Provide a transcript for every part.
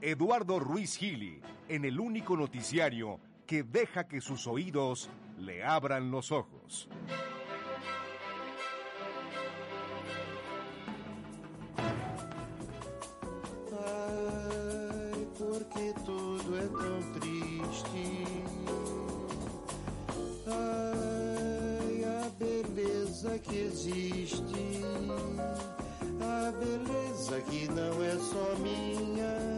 Eduardo Ruiz Gili, en el único noticiario que deja que sus oídos le abran los ojos. Ai, porque tudo é tão triste. Ai, a beleza que existe. A beleza que não é só minha,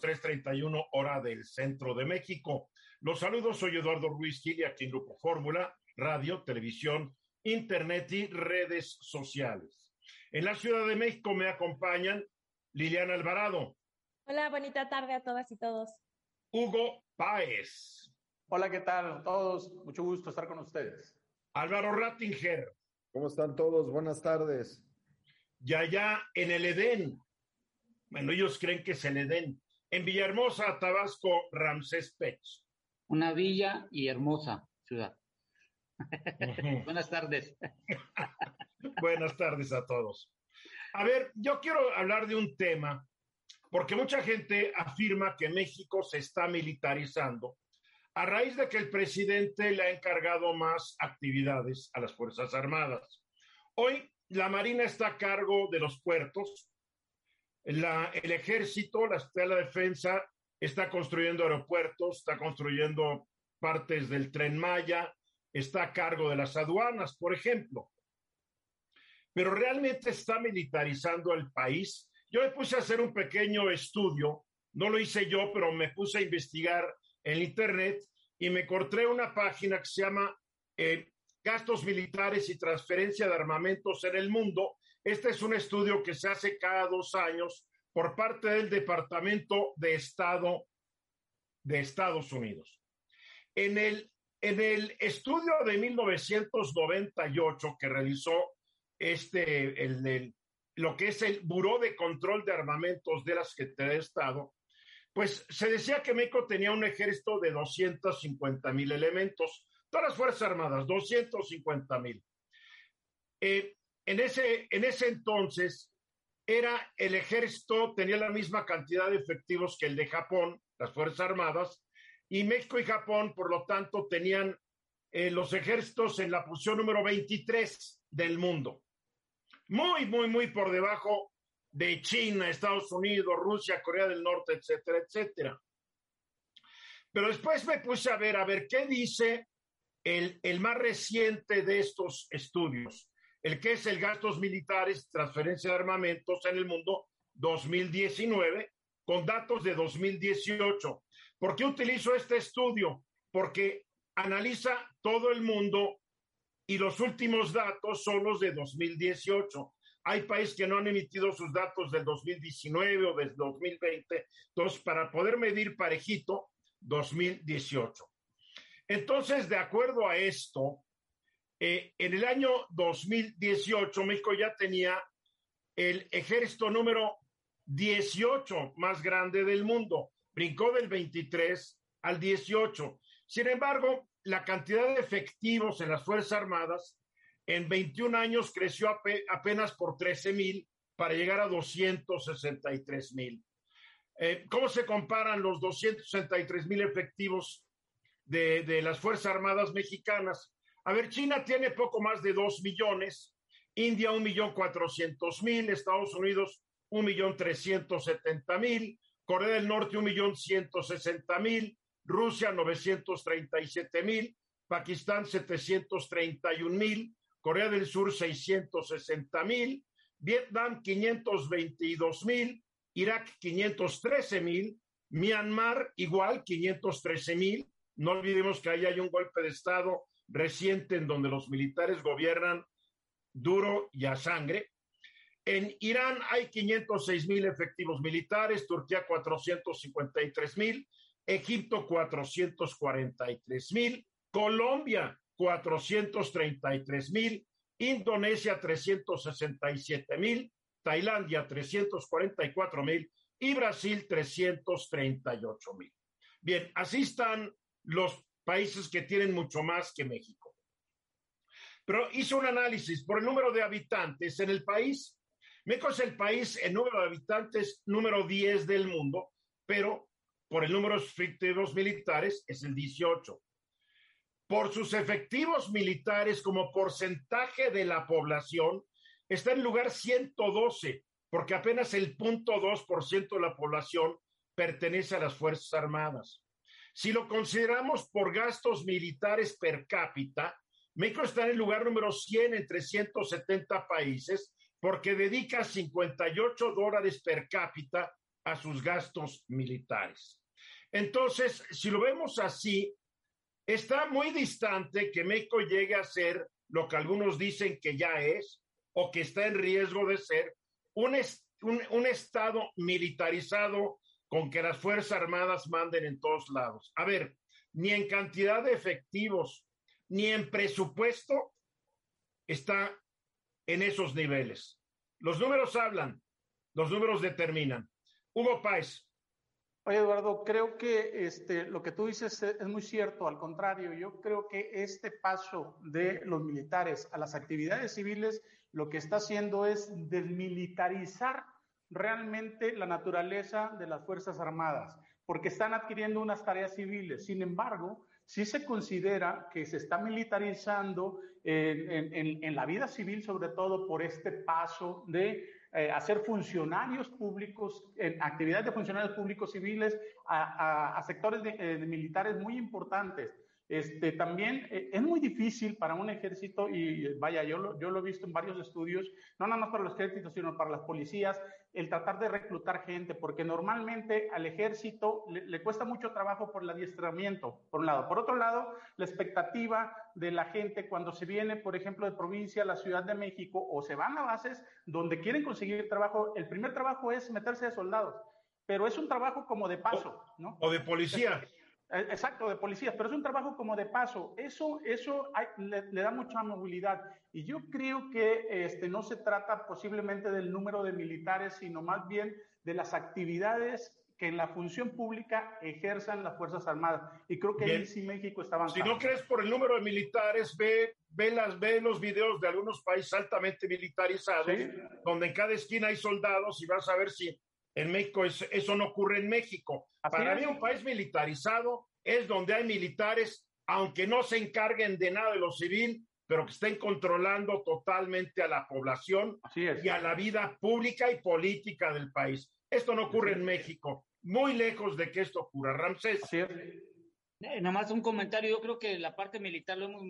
31 minutos, 3.31 hora del centro de México. Los saludos, soy Eduardo Ruiz Gili, aquí en Grupo Fórmula, radio, televisión, internet y redes sociales. En la Ciudad de México me acompañan Liliana Alvarado, Hola, bonita tarde a todas y todos. Hugo Páez, Hola, ¿qué tal a todos? Mucho gusto estar con ustedes. Álvaro Rattinger, ¿Cómo están todos? Buenas tardes. y allá en el Edén. Bueno, ellos creen que es el Edén. En Villahermosa, Tabasco, Ramsés Pech. Una villa y hermosa ciudad. Buenas tardes. Buenas tardes a todos. A ver, yo quiero hablar de un tema, porque mucha gente afirma que México se está militarizando a raíz de que el presidente le ha encargado más actividades a las Fuerzas Armadas. Hoy la Marina está a cargo de los puertos, la- el ejército, la, la defensa, está construyendo aeropuertos, está construyendo partes del tren Maya, está a cargo de las aduanas, por ejemplo pero realmente está militarizando el país. Yo me puse a hacer un pequeño estudio, no lo hice yo, pero me puse a investigar en Internet y me encontré una página que se llama eh, Gastos Militares y Transferencia de Armamentos en el Mundo. Este es un estudio que se hace cada dos años por parte del Departamento de Estado de Estados Unidos. En el, en el estudio de 1998 que realizó este, el, el- lo que es el Buró de Control de Armamentos de la Secretaría de Estado, pues se decía que México tenía un ejército de 250 mil elementos, todas las Fuerzas Armadas, 250 mil. Eh, en, ese, en ese entonces era el ejército, tenía la misma cantidad de efectivos que el de Japón, las Fuerzas Armadas, y México y Japón, por lo tanto, tenían eh, los ejércitos en la posición número 23 del mundo. Muy, muy, muy por debajo de China, Estados Unidos, Rusia, Corea del Norte, etcétera, etcétera. Pero después me puse a ver, a ver, ¿qué dice el, el más reciente de estos estudios? El que es el gastos militares, transferencia de armamentos en el mundo 2019, con datos de 2018. ¿Por qué utilizo este estudio? Porque analiza todo el mundo y los últimos datos son los de 2018. Hay países que no han emitido sus datos del 2019 o del 2020. Entonces, para poder medir parejito, 2018. Entonces, de acuerdo a esto, eh, en el año 2018, México ya tenía el ejército número 18 más grande del mundo. Brincó del 23 al 18. Sin embargo, la cantidad de efectivos en las Fuerzas Armadas en 21 años creció ape- apenas por 13 mil para llegar a 263 mil. Eh, ¿Cómo se comparan los 263 mil efectivos de las Fuerzas Armadas mexicanas A ver, China tiene poco más de 2 millones, India 1.400.000, Estados Unidos 1.370.000, Corea del Norte 1.160.000, Rusia 937.000, Pakistán 731.000, Corea del Sur 660.000, Vietnam 522.000, Irak 513.000, Myanmar igual 513.000. No olvidemos que ahí hay un golpe de Estado reciente en donde los militares gobiernan duro y a sangre. En Irán hay 506 mil efectivos militares, Turquía 453 mil, Egipto 443 mil, Colombia 433 mil, Indonesia 367 mil, Tailandia 344 mil y Brasil 338 mil. Bien, así están los países que tienen mucho más que México. Pero hizo un análisis por el número de habitantes en el país. México es el país en número de habitantes número 10 del mundo, pero por el número de efectivos militares es el 18. Por sus efectivos militares como porcentaje de la población, está en lugar 112, porque apenas el 0.2% de la población pertenece a las Fuerzas Armadas. Si lo consideramos por gastos militares per cápita, México está en el lugar número 100 entre 170 países porque dedica 58 dólares per cápita a sus gastos militares. Entonces, si lo vemos así, está muy distante que México llegue a ser lo que algunos dicen que ya es o que está en riesgo de ser un, un, Estado militarizado con que las Fuerzas Armadas manden en todos lados. A ver, ni en cantidad de efectivos, ni en presupuesto está en esos niveles. Los números hablan, los números determinan. Hugo Páez. Oye, Eduardo, creo que este, lo que tú dices es muy cierto. Al contrario, yo creo que este paso de los militares a las actividades civiles lo que está haciendo es desmilitarizar realmente la naturaleza de las Fuerzas Armadas, porque están adquiriendo unas tareas civiles. Sin embargo, sí se considera que se está militarizando en, la vida civil, sobre todo por este paso de eh, hacer funcionarios públicos, en actividades de funcionarios públicos civiles a, sectores eh, de militares muy importantes. Este, también eh, es muy difícil para un ejército, y vaya, yo lo, yo lo he visto en varios estudios, no nada más para los ejércitos, sino para las policías, el tratar de reclutar gente, porque normalmente al ejército le, le, cuesta mucho trabajo por el adiestramiento, por un lado. Por otro lado, la expectativa de la gente cuando se viene, por ejemplo, de provincia a la Ciudad de México o se van a bases donde quieren conseguir trabajo, el primer trabajo es meterse de soldados, pero es un trabajo como de paso, ¿no? O de policía. Eh, exacto, de policías, pero es un trabajo como de paso. Eso, eso hay, le, le, da mucha movilidad. Y yo creo que este, no se trata posiblemente del número de militares, sino más bien de las actividades que en la función pública ejerzan las Fuerzas Armadas. Y creo que bien. ahí sí México está avanzando. Si no crees por el número de militares, ve, ve, las, ve los videos de algunos países altamente militarizados, ¿Sí? donde en cada esquina hay soldados y vas a ver si en México es, eso no ocurre en México. Así Para es. mí un país militarizado es donde hay militares, aunque no se encarguen de nada de lo civil, pero que estén controlando totalmente a la población y a la vida pública y política del país. Esto no ocurre en México, muy lejos de que esto ocurra. Ramsés. Eh, nomás un comentario, yo creo que la parte militar lo hemos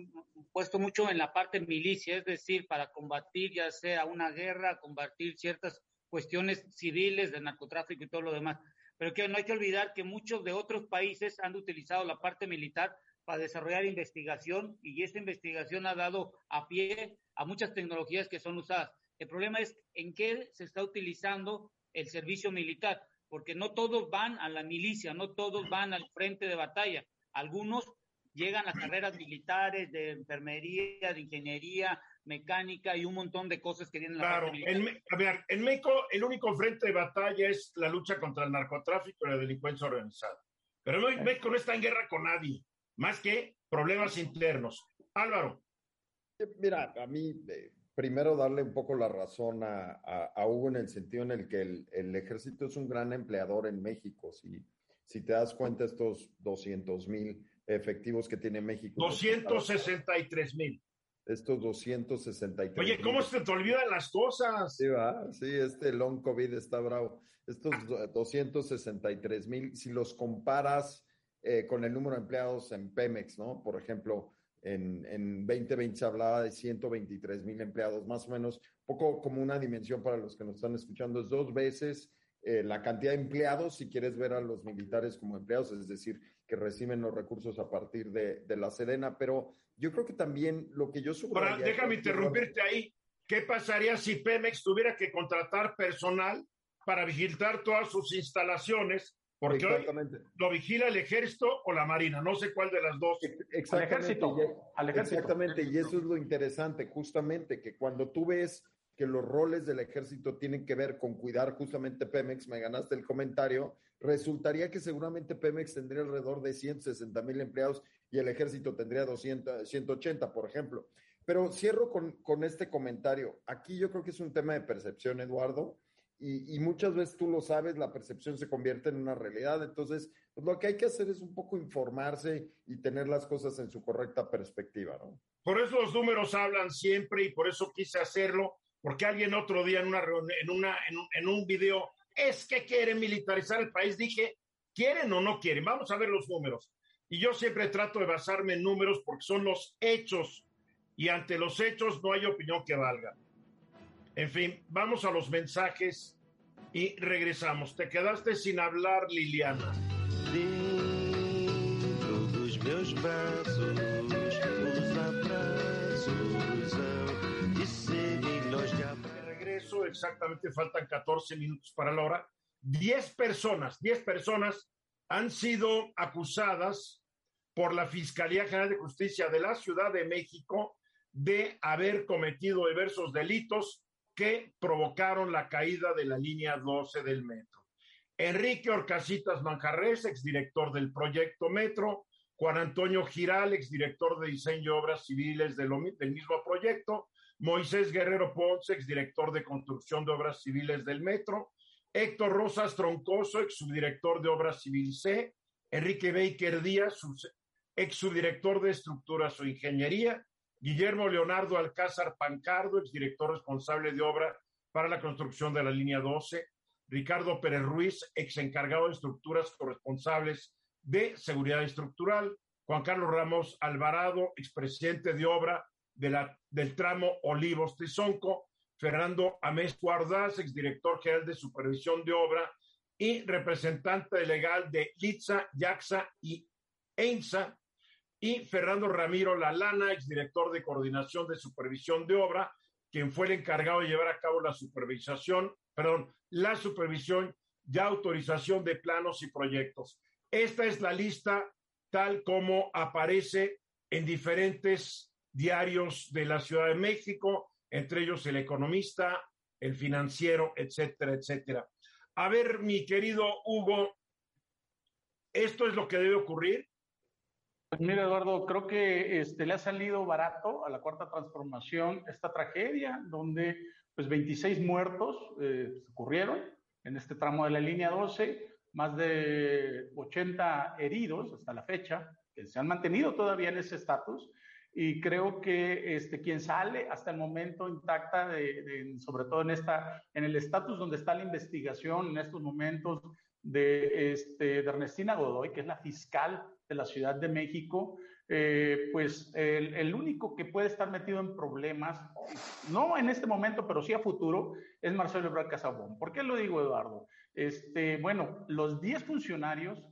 puesto mucho en la parte milicia, es decir, para combatir ya sea una guerra, combatir ciertas cuestiones civiles de narcotráfico y todo lo demás. Pero que no hay que olvidar que muchos de otros países han utilizado la parte militar para desarrollar investigación y esta investigación ha dado a pie a muchas tecnologías que son usadas. El problema es en qué se está utilizando el servicio militar, porque no todos van a la milicia, no todos van al frente de batalla. Algunos llegan a carreras militares de enfermería, de ingeniería, mecánica y un montón de cosas que tienen claro, la en, a ver, en México el único frente de batalla es la lucha contra el narcotráfico y la delincuencia organizada. Pero México no está en guerra con nadie, más que problemas internos. Álvaro. Mira, a mí, eh, primero darle un poco la razón a, a, a, Hugo en el sentido en el que el, el, ejército es un gran empleador en México. Si, si te das cuenta, estos 200 mil efectivos que tiene México. 263 mil. Estos 263. Oye, ¿cómo se te olvidan las cosas? Sí, va, sí, este long COVID está bravo. Estos 263 mil, si los comparas eh, con el número de empleados en Pemex, ¿no? Por ejemplo, en, en 2020 se hablaba de 123 mil empleados, más o menos, poco como una dimensión para los que nos están escuchando, es dos veces eh, la cantidad de empleados, si quieres ver a los militares como empleados, es decir, que reciben los recursos a partir de, de la Sedena, pero yo creo que también lo que yo Ahora, déjame interrumpirte ahí. ¿Qué pasaría si Pemex tuviera que contratar personal para vigilar todas sus instalaciones porque hoy lo vigila el ejército o la marina, no sé cuál de las dos. Exactamente, al ejército. Exactamente, y eso es lo interesante, justamente, que cuando tú ves que los roles del ejército tienen que ver con cuidar justamente Pemex, me ganaste el comentario, resultaría que seguramente Pemex tendría alrededor de 160 mil empleados y el ejército tendría 200, 180, por ejemplo. Pero cierro con, con este comentario. Aquí yo creo que es un tema de percepción, Eduardo y, muchas veces tú lo sabes, la percepción se convierte en una realidad. Entonces, pues, lo que hay que hacer es un poco informarse y tener las cosas en su correcta perspectiva, ¿no? Por eso los números hablan siempre y por eso quise hacerlo, porque alguien otro día en una en una en un, en un video es que quieren militarizar el país. Dije, ¿quieren o no quieren? Vamos a ver los números. Y yo siempre trato de basarme en números porque son los hechos y ante los hechos no hay opinión que valga. En fin, vamos a los mensajes y regresamos. Te quedaste sin hablar, Liliana. Regreso, exactamente faltan 14 minutos para la hora. 10 personas, 10 personas han sido acusadas por la Fiscalía General de Justicia de la Ciudad de México de haber cometido diversos delitos que provocaron la caída de la línea 12 del metro. Enrique Orcasitas Manjarres, exdirector del proyecto Metro, Juan Antonio Giral, exdirector de diseño y obras civiles del, mismo proyecto, Moisés Guerrero Ponce, exdirector de construcción de obras civiles del Metro, Héctor Rosas Troncoso, ex subdirector de obras civiles C, Enrique Baker Díaz, ex subdirector de estructuras o ingeniería, Guillermo Leonardo Alcázar Pancardo, exdirector responsable de obra para la construcción de la línea 12, Ricardo Pérez Ruiz, ex encargado de estructuras corresponsables de seguridad estructural, Juan Carlos Ramos Alvarado, expresidente de obra del tramo Olivos Tizonco, Fernando Amés Guardaz, exdirector general de supervisión de obra y representante legal de Litza, Yaxa y EINSA, y Fernando Ramiro Lalana, exdirector de coordinación de supervisión de obra, quien fue el encargado de llevar a cabo la supervisación, perdón, la supervisión y autorización de planos y proyectos. Esta es la lista tal como aparece en diferentes diarios de la Ciudad de México, entre ellos el economista, el financiero, etcétera, etcétera. A ver, mi querido Hugo, ¿esto es lo que debe ocurrir? Pues mira, Eduardo, creo que este, le ha salido barato a la cuarta transformación esta tragedia, donde pues 26 muertos eh, ocurrieron en este tramo de la línea 12, más de 80 heridos hasta la fecha, que se han mantenido todavía en ese estatus, y creo que este, quien sale hasta el momento intacta, sobre todo en, esta, en el estatus donde está la investigación en estos momentos de, este, Ernestina Godoy, que es la fiscal de la Ciudad de México, eh, pues el, único que puede estar metido en problemas, no en este momento, pero sí a futuro, es Marcelo Ebrard Casabón. ¿Por qué lo digo, Eduardo? Este, bueno, los 10 funcionarios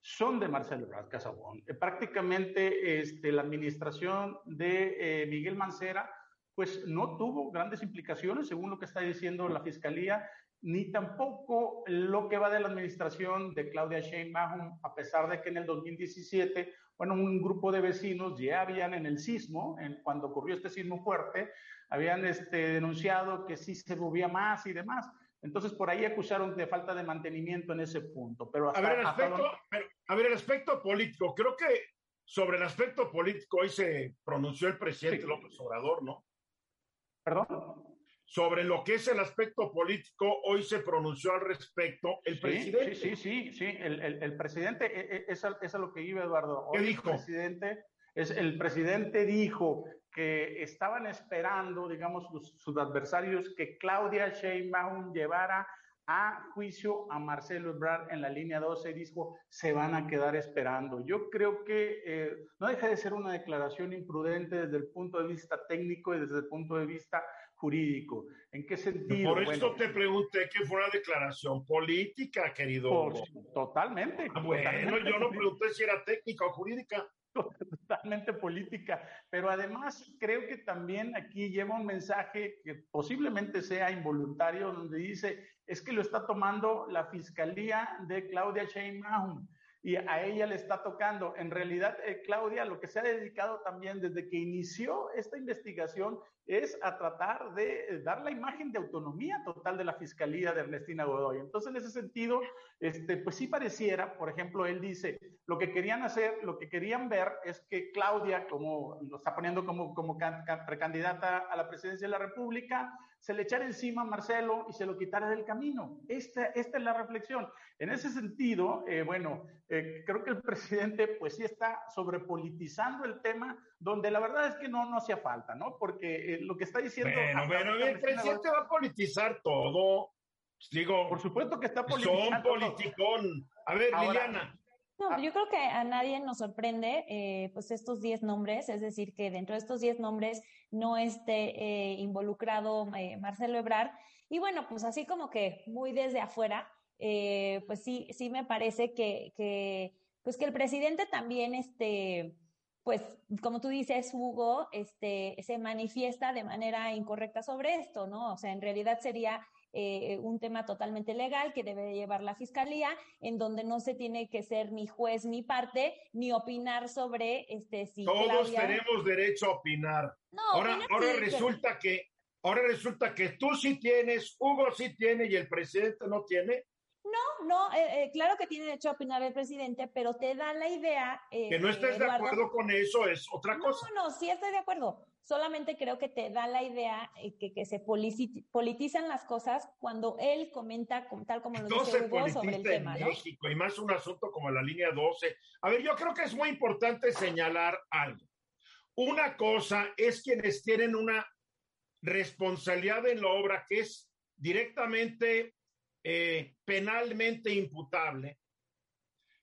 son de Marcelo Ebrard Casabón. Eh, prácticamente este, la administración de eh, Miguel Mancera pues no tuvo grandes implicaciones, según lo que está diciendo la Fiscalía, ni tampoco lo que va de la administración de Claudia Sheinbaum, a pesar de que en el 2017, bueno, un grupo de vecinos ya habían en el sismo, cuando ocurrió este sismo fuerte, habían este, denunciado que sí se movía más y demás. Entonces, por ahí acusaron de falta de mantenimiento en ese punto. Pero a, ver, el aspecto, a ver, el aspecto político, creo que sobre el aspecto político hoy se pronunció el presidente López Obrador, ¿no? ¿Perdón? sobre lo que es el aspecto político, hoy se pronunció al respecto el presidente. Sí, sí, sí, sí, el, el, el presidente, e, e, es, es lo que iba Eduardo. ¿Qué dijo? El presidente, es, el presidente dijo que estaban esperando, digamos, sus adversarios, que Claudia Sheinbaum llevara a juicio a Marcelo Ebrard en la línea 12 y dijo, se van a quedar esperando. Yo creo que eh, no deja de ser una declaración imprudente desde el punto de vista técnico y desde el punto de vista jurídico. ¿En qué sentido? Por eso te pregunté que fue una declaración política, querido. Por, totalmente. Ah, bueno, totalmente yo no pregunté si era técnica o jurídica. Totalmente política, pero además creo que también aquí lleva un mensaje que posiblemente sea involuntario, donde dice, es que lo está tomando la Fiscalía de Claudia Sheinbaum y a ella le está tocando. En realidad, eh, Claudia, lo que se ha dedicado también desde que inició esta investigación es a tratar de eh, dar la imagen de autonomía total de la Fiscalía de Ernestina Godoy. Entonces, en ese sentido, este, pues sí pareciera, por ejemplo, él dice, lo que querían hacer, lo que querían ver es que Claudia, como lo está poniendo como, como precandidata a la presidencia de la República, se le echara encima a Marcelo y se lo quitara del camino. Esta, esta es la reflexión. En ese sentido, eh, bueno, eh, creo que el presidente pues sí está sobrepolitizando el tema, donde la verdad es que no, no hacía falta, ¿no? Porque lo que está diciendo. Bueno, el presidente va a politizar todo. Digo, por supuesto que está politizando. Son politicón. A ver, Liliana. No, yo creo que a nadie nos sorprende eh, pues estos 10 nombres, es decir, que dentro de estos 10 nombres no esté eh, involucrado eh, Marcelo Ebrar. Y bueno, pues así como que muy desde afuera, pues sí, sí me parece que, que, pues que el presidente también, este, pues como tú dices, Hugo, este, se manifiesta de manera incorrecta sobre esto, ¿no? O sea, en realidad sería eh, un tema totalmente legal que debe llevar la fiscalía, en donde no se tiene que ser ni juez ni parte, ni opinar sobre este si todos tenemos derecho a opinar. No, ahora, ahora resulta que ahora resulta que tú sí tienes, Hugo sí tiene y el presidente no tiene. No, no, eh, eh, claro que tiene derecho a opinar el presidente, pero te da la idea. Eh, que no estés de acuerdo con eso es otra cosa. No, no, sí estoy de acuerdo. Solamente creo que te da la idea que, que se politizan las cosas cuando él comenta tal como lo dice Hugo sobre el tema. En México y más un asunto como la línea 12. A ver, yo creo que es muy importante señalar algo. Una cosa es quienes tienen una responsabilidad en la obra que es directamente eh, penalmente imputable.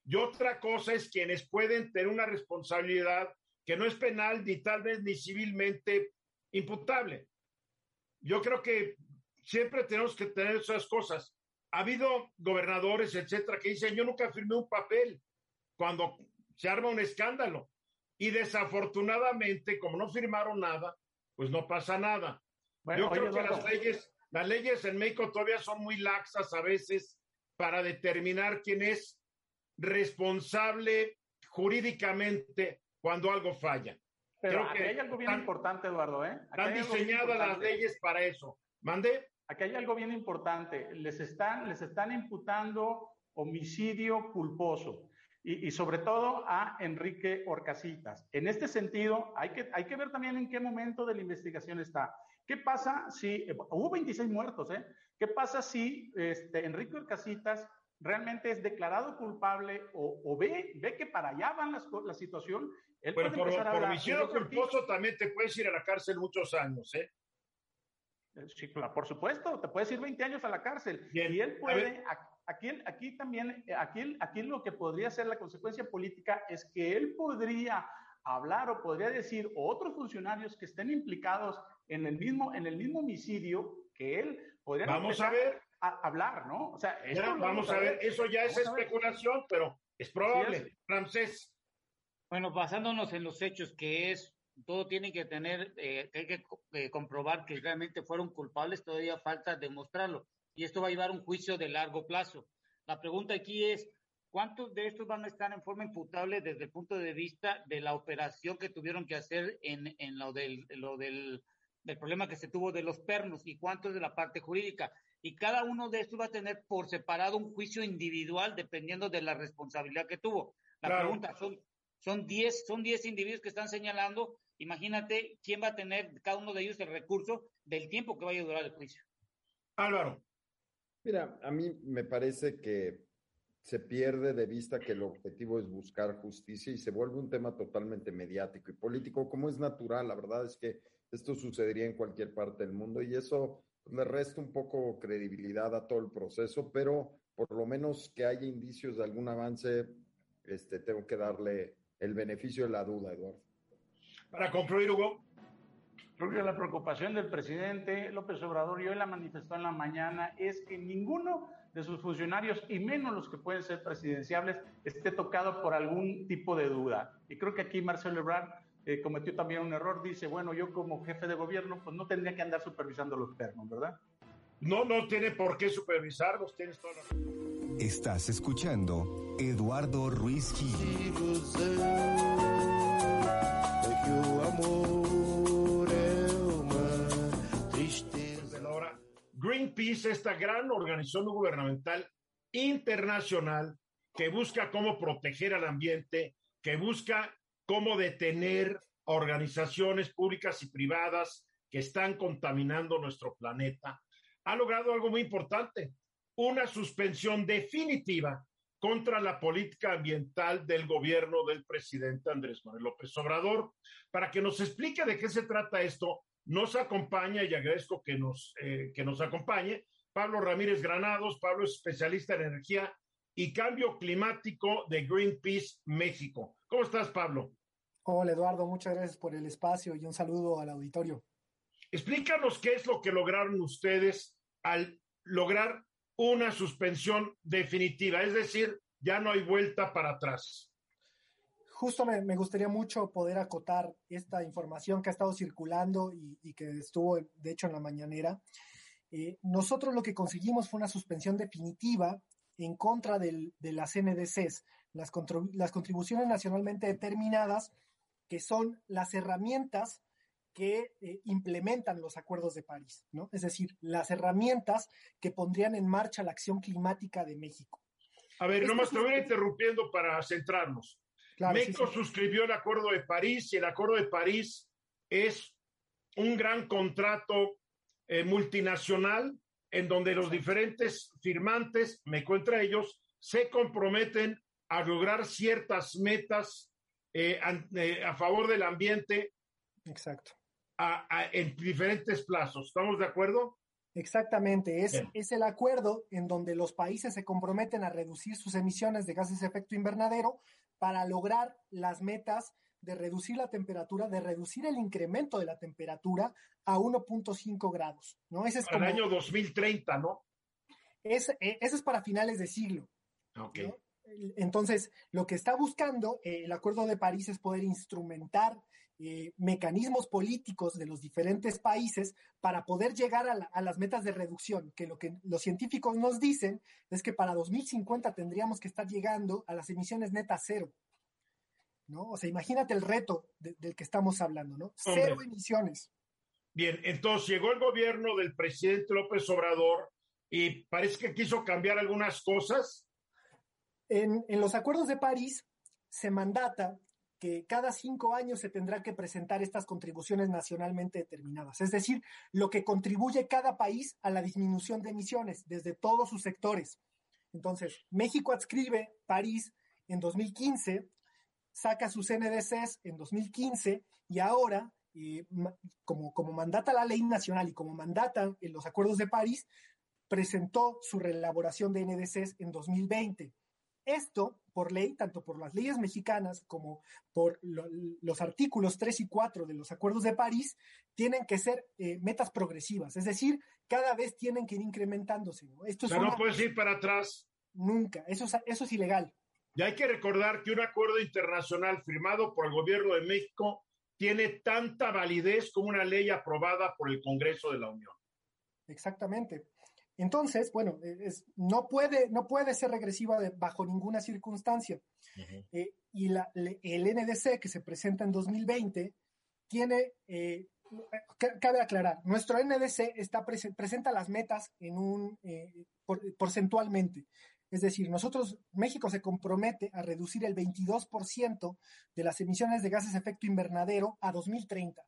Y otra cosa es quienes pueden tener una responsabilidad que no es penal ni tal vez ni civilmente imputable. Yo creo que siempre tenemos que tener esas cosas. Ha habido gobernadores, etcétera, que dicen, yo nunca firmé un papel cuando se arma un escándalo. Y desafortunadamente, como no firmaron nada, pues no pasa nada. yo creo que las leyes las leyes en México todavía son muy laxas a veces para determinar quién es responsable jurídicamente cuando algo falla. Pero Creo que hay algo bien importante, Eduardo. ¿eh? están diseñadas las leyes para eso. ¿Mande? Aquí hay algo bien importante. Les están, les están imputando homicidio culposo y, y, sobre todo a Enrique Orcasitas. En este sentido, hay que, hay que ver también en qué momento de la investigación está. ¿Qué pasa si, eh, hubo 26 muertos, ¿eh? ¿Qué pasa si este, Enrique Orcasitas realmente es declarado culpable o, ve, ve que para allá van las, la situación? Él por, por homicidio culposo también te puedes ir a la cárcel muchos años, ¿eh? ¿eh? Sí, por supuesto, te puedes ir 20 años a la cárcel. Y él puede, aquí, aquí también, aquí, aquí lo que podría ser la consecuencia política es que él podría hablar o podría decir o otros funcionarios que estén implicados en el mismo, en el mismo homicidio que él podría vamos a ver a hablar, ¿no? O sea, vamos, a ver. eso ya es especulación, pero es probable. Francés. Bueno, basándonos en los hechos que es, todo tiene que tener, eh, hay que eh, comprobar que realmente fueron culpables, todavía falta demostrarlo. Y esto va a llevar un juicio de largo plazo. La pregunta aquí es, ¿cuántos de estos van a estar en forma imputable desde el punto de vista de la operación que tuvieron que hacer en, en lo del, lo del del problema que se tuvo de los pernos y cuánto es de la parte jurídica. Y cada uno de estos va a tener por separado un juicio individual dependiendo de la responsabilidad que tuvo. La pregunta, son son 10 son diez individuos que están señalando imagínate quién va a tener cada uno de ellos el recurso del tiempo que vaya a durar el juicio. Álvaro. Mira, a mí me parece que se pierde de vista que el objetivo es buscar justicia y se vuelve un tema totalmente mediático y político, como es natural. La verdad es que esto sucedería en cualquier parte del mundo y eso le resta un poco credibilidad a todo el proceso, pero por lo menos que haya indicios de algún avance, este, tengo que darle el beneficio de la duda, Eduardo. Para concluir, Hugo. Creo que la preocupación del presidente López Obrador, y hoy la manifestó en la mañana, es que ninguno de sus funcionarios, y menos los que pueden ser presidenciables, esté tocado por algún tipo de duda. Y creo que aquí Marcelo Ebrard eh, cometió también un error. Dice, bueno, yo como jefe de gobierno, pues no tendría que andar supervisando los pernos, ¿verdad? No, no tiene por qué supervisarlos, tienes toda la... Estás escuchando Eduardo Ruiz Gil. Greenpeace, esta gran organización gubernamental internacional que busca cómo proteger al ambiente, que busca cómo detener organizaciones públicas y privadas que están contaminando nuestro planeta, ha logrado algo muy importante, una suspensión definitiva contra la política ambiental del gobierno del presidente Andrés Manuel López Obrador. Para que nos explique de qué se trata esto, nos acompaña y agradezco que nos, eh, que nos acompañe Pablo Ramírez Granados. Pablo es especialista en energía y cambio climático de Greenpeace México. ¿Cómo estás, Pablo? Hola, Eduardo. Muchas gracias por el espacio y un saludo al auditorio. Explícanos qué es lo que lograron ustedes al lograr una suspensión definitiva, es decir, ya no hay vuelta para atrás. Justo me, gustaría mucho poder acotar esta información que ha estado circulando y, que estuvo, de hecho, en la mañanera. Eh, nosotros lo que conseguimos fue una suspensión definitiva en contra de las NDCs, las, las contribuciones nacionalmente determinadas, que son las herramientas que eh, implementan los acuerdos de París, ¿no? Es decir, las herramientas que pondrían en marcha la acción climática de México. A ver, nomás te voy interrumpiendo para centrarnos. México suscribió el Acuerdo de París y el Acuerdo de París es un gran contrato eh, multinacional en donde los diferentes firmantes, me encuentro ellos, se comprometen a lograr ciertas metas eh, a favor del ambiente. Exacto en diferentes plazos. ¿Estamos de acuerdo? Exactamente, es, es el acuerdo en donde los países se comprometen a reducir sus emisiones de gases de efecto invernadero para lograr las metas de reducir la temperatura, de reducir el incremento de la temperatura a 1.5 grados. ¿no? Ese es para el año 2030, ¿no? Es, e, eso es para finales de siglo. Ok. Entonces, lo que está buscando eh, el Acuerdo de París es poder instrumentar eh, mecanismos políticos de los diferentes países para poder llegar a, las metas de reducción, que lo que los científicos nos dicen es que para 2050 tendríamos que estar llegando a las emisiones netas cero. ¿No? O sea, imagínate el reto del que estamos hablando, ¿no? Cero emisiones. Bien, entonces llegó el gobierno del presidente López Obrador y parece que quiso cambiar algunas cosas. En, en los acuerdos de París se mandata cada cinco años se tendrá que presentar estas contribuciones nacionalmente determinadas, es decir, lo que contribuye cada país a la disminución de emisiones desde todos sus sectores. Entonces, México adscribe París en 2015, saca sus NDCs en 2015 y ahora, eh, como, como mandata la ley nacional y como mandata en los acuerdos de París, presentó su reelaboración de NDCs en 2020. Esto, por ley, tanto por las leyes mexicanas como por los artículos 3 y 4 de los acuerdos de París, tienen que ser eh, metas progresivas, es decir, cada vez tienen que ir incrementándose. Esto Pero no puedes ir para atrás. Nunca, eso es, eso es ilegal. Y hay que recordar que un acuerdo internacional firmado por el gobierno de México tiene tanta validez como una ley aprobada por el Congreso de la Unión. Exactamente. Entonces, bueno, e, no, puede, no puede ser regresiva bajo ninguna circunstancia. Eh, y la, el NDC que se presenta en 2020 tiene, eh, cabe aclarar, nuestro NDC está presenta las metas en un, eh, porcentualmente. Es decir, nosotros, México se compromete a reducir el 22% de las emisiones de gases de efecto invernadero a 2030.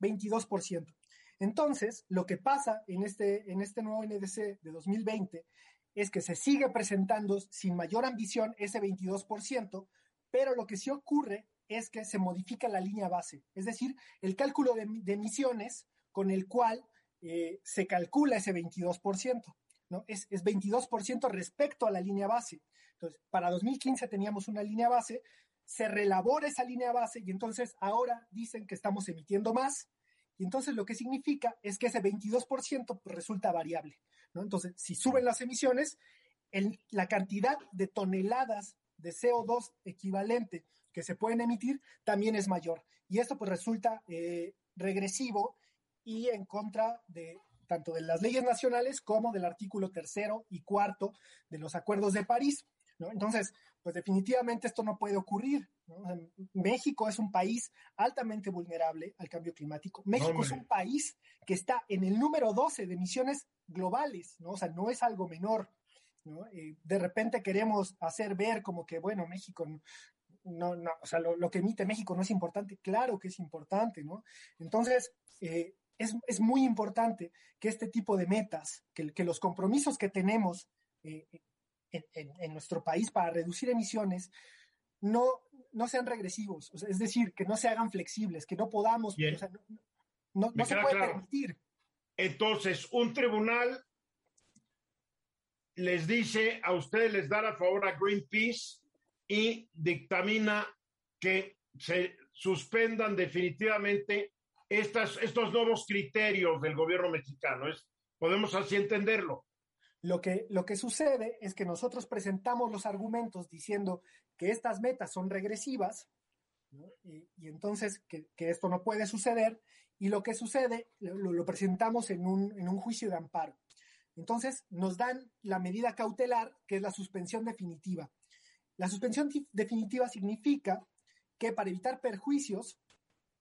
22%. Entonces, lo que pasa en este, en este nuevo NDC de 2020 es que se sigue presentando sin mayor ambición ese 22%, pero lo que sí ocurre es que se modifica la línea base, es decir, el cálculo de, emisiones con el cual eh, se calcula ese 22%, ¿no? Es, es 22% respecto a la línea base. Entonces, para 2015 teníamos una línea base, se relabora esa línea base y entonces ahora dicen que estamos emitiendo más, y entonces lo que significa es que ese 22% pues, resulta variable. ¿no? Entonces, si suben las emisiones, la cantidad de toneladas de CO2 equivalente que se pueden emitir también es mayor. Y esto pues resulta eh, regresivo y en contra de tanto de las leyes nacionales como del artículo tercero y cuarto de los acuerdos de París. ¿no? Entonces, pues definitivamente esto no puede ocurrir. México es un país altamente vulnerable al cambio climático. México es un país que está en el número 12 de emisiones globales, ¿no? O sea, no es algo menor. ¿no? Eh, de repente queremos hacer ver como que, bueno, México no, no, o sea, lo, que emite México no es importante, claro que es importante, ¿no? Entonces, eh, es, es, muy importante que este tipo de metas, que, que los compromisos que tenemos eh, en, nuestro país para reducir emisiones no, no sean regresivos, es decir, que no se hagan flexibles, que no podamos, no, se puede permitir. Entonces, un tribunal les dice a ustedes, les da la favor a Greenpeace y dictamina que se suspendan definitivamente estas, estos nuevos criterios del gobierno mexicano. Es, podemos así entenderlo. Lo que, lo que sucede es que nosotros presentamos los argumentos diciendo que estas metas son regresivas y, entonces que, esto no puede suceder y lo que sucede lo, presentamos en un, en un juicio de amparo. Entonces nos dan la medida cautelar que es la suspensión definitiva. La suspensión definitiva significa que para evitar perjuicios,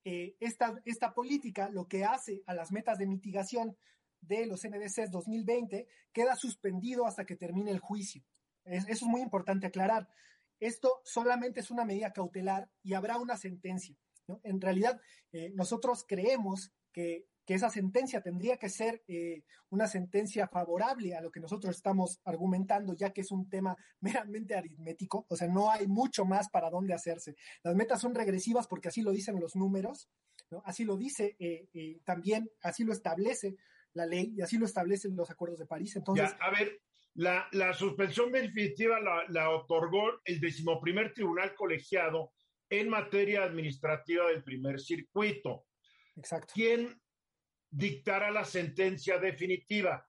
eh, esta, esta política lo que hace a las metas de mitigación de los NDCs 2020 queda suspendido hasta que termine el juicio. eso es muy importante aclarar. Esto solamente es una medida cautelar y habrá una sentencia. En realidad, eh, nosotros creemos que, esa sentencia tendría que ser eh, una sentencia favorable a lo que nosotros estamos argumentando, ya que es un tema meramente aritmético, o sea, no hay mucho más para dónde hacerse. Las metas son regresivas porque así lo dicen los números, así lo dice eh, también, así lo establece la ley y así lo establecen los acuerdos de París. Entonces, a ver, la, la, suspensión definitiva la, la, otorgó el decimoprimer tribunal colegiado en materia administrativa del primer circuito. Exacto. ¿Quién dictará la sentencia definitiva?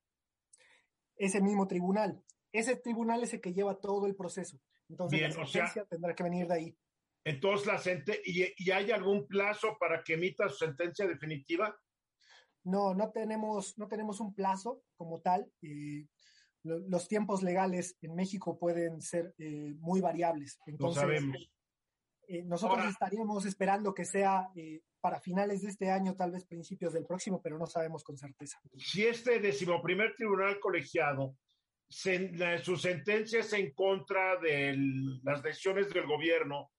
Ese mismo tribunal. Ese tribunal es el que lleva todo el proceso. Entonces, la sentencia tendrá que venir de ahí. Entonces, la ¿y, ¿y hay algún plazo para que emita su sentencia definitiva? No, no tenemos, no tenemos un plazo como tal. Eh, los tiempos legales en México pueden ser eh, muy variables. Entonces, eh, nosotros estaríamos esperando que sea para finales de este año, tal vez principios del próximo, pero no sabemos con certeza. Si este decimoprimer tribunal colegiado, su sentencia es en contra de las decisiones del gobierno,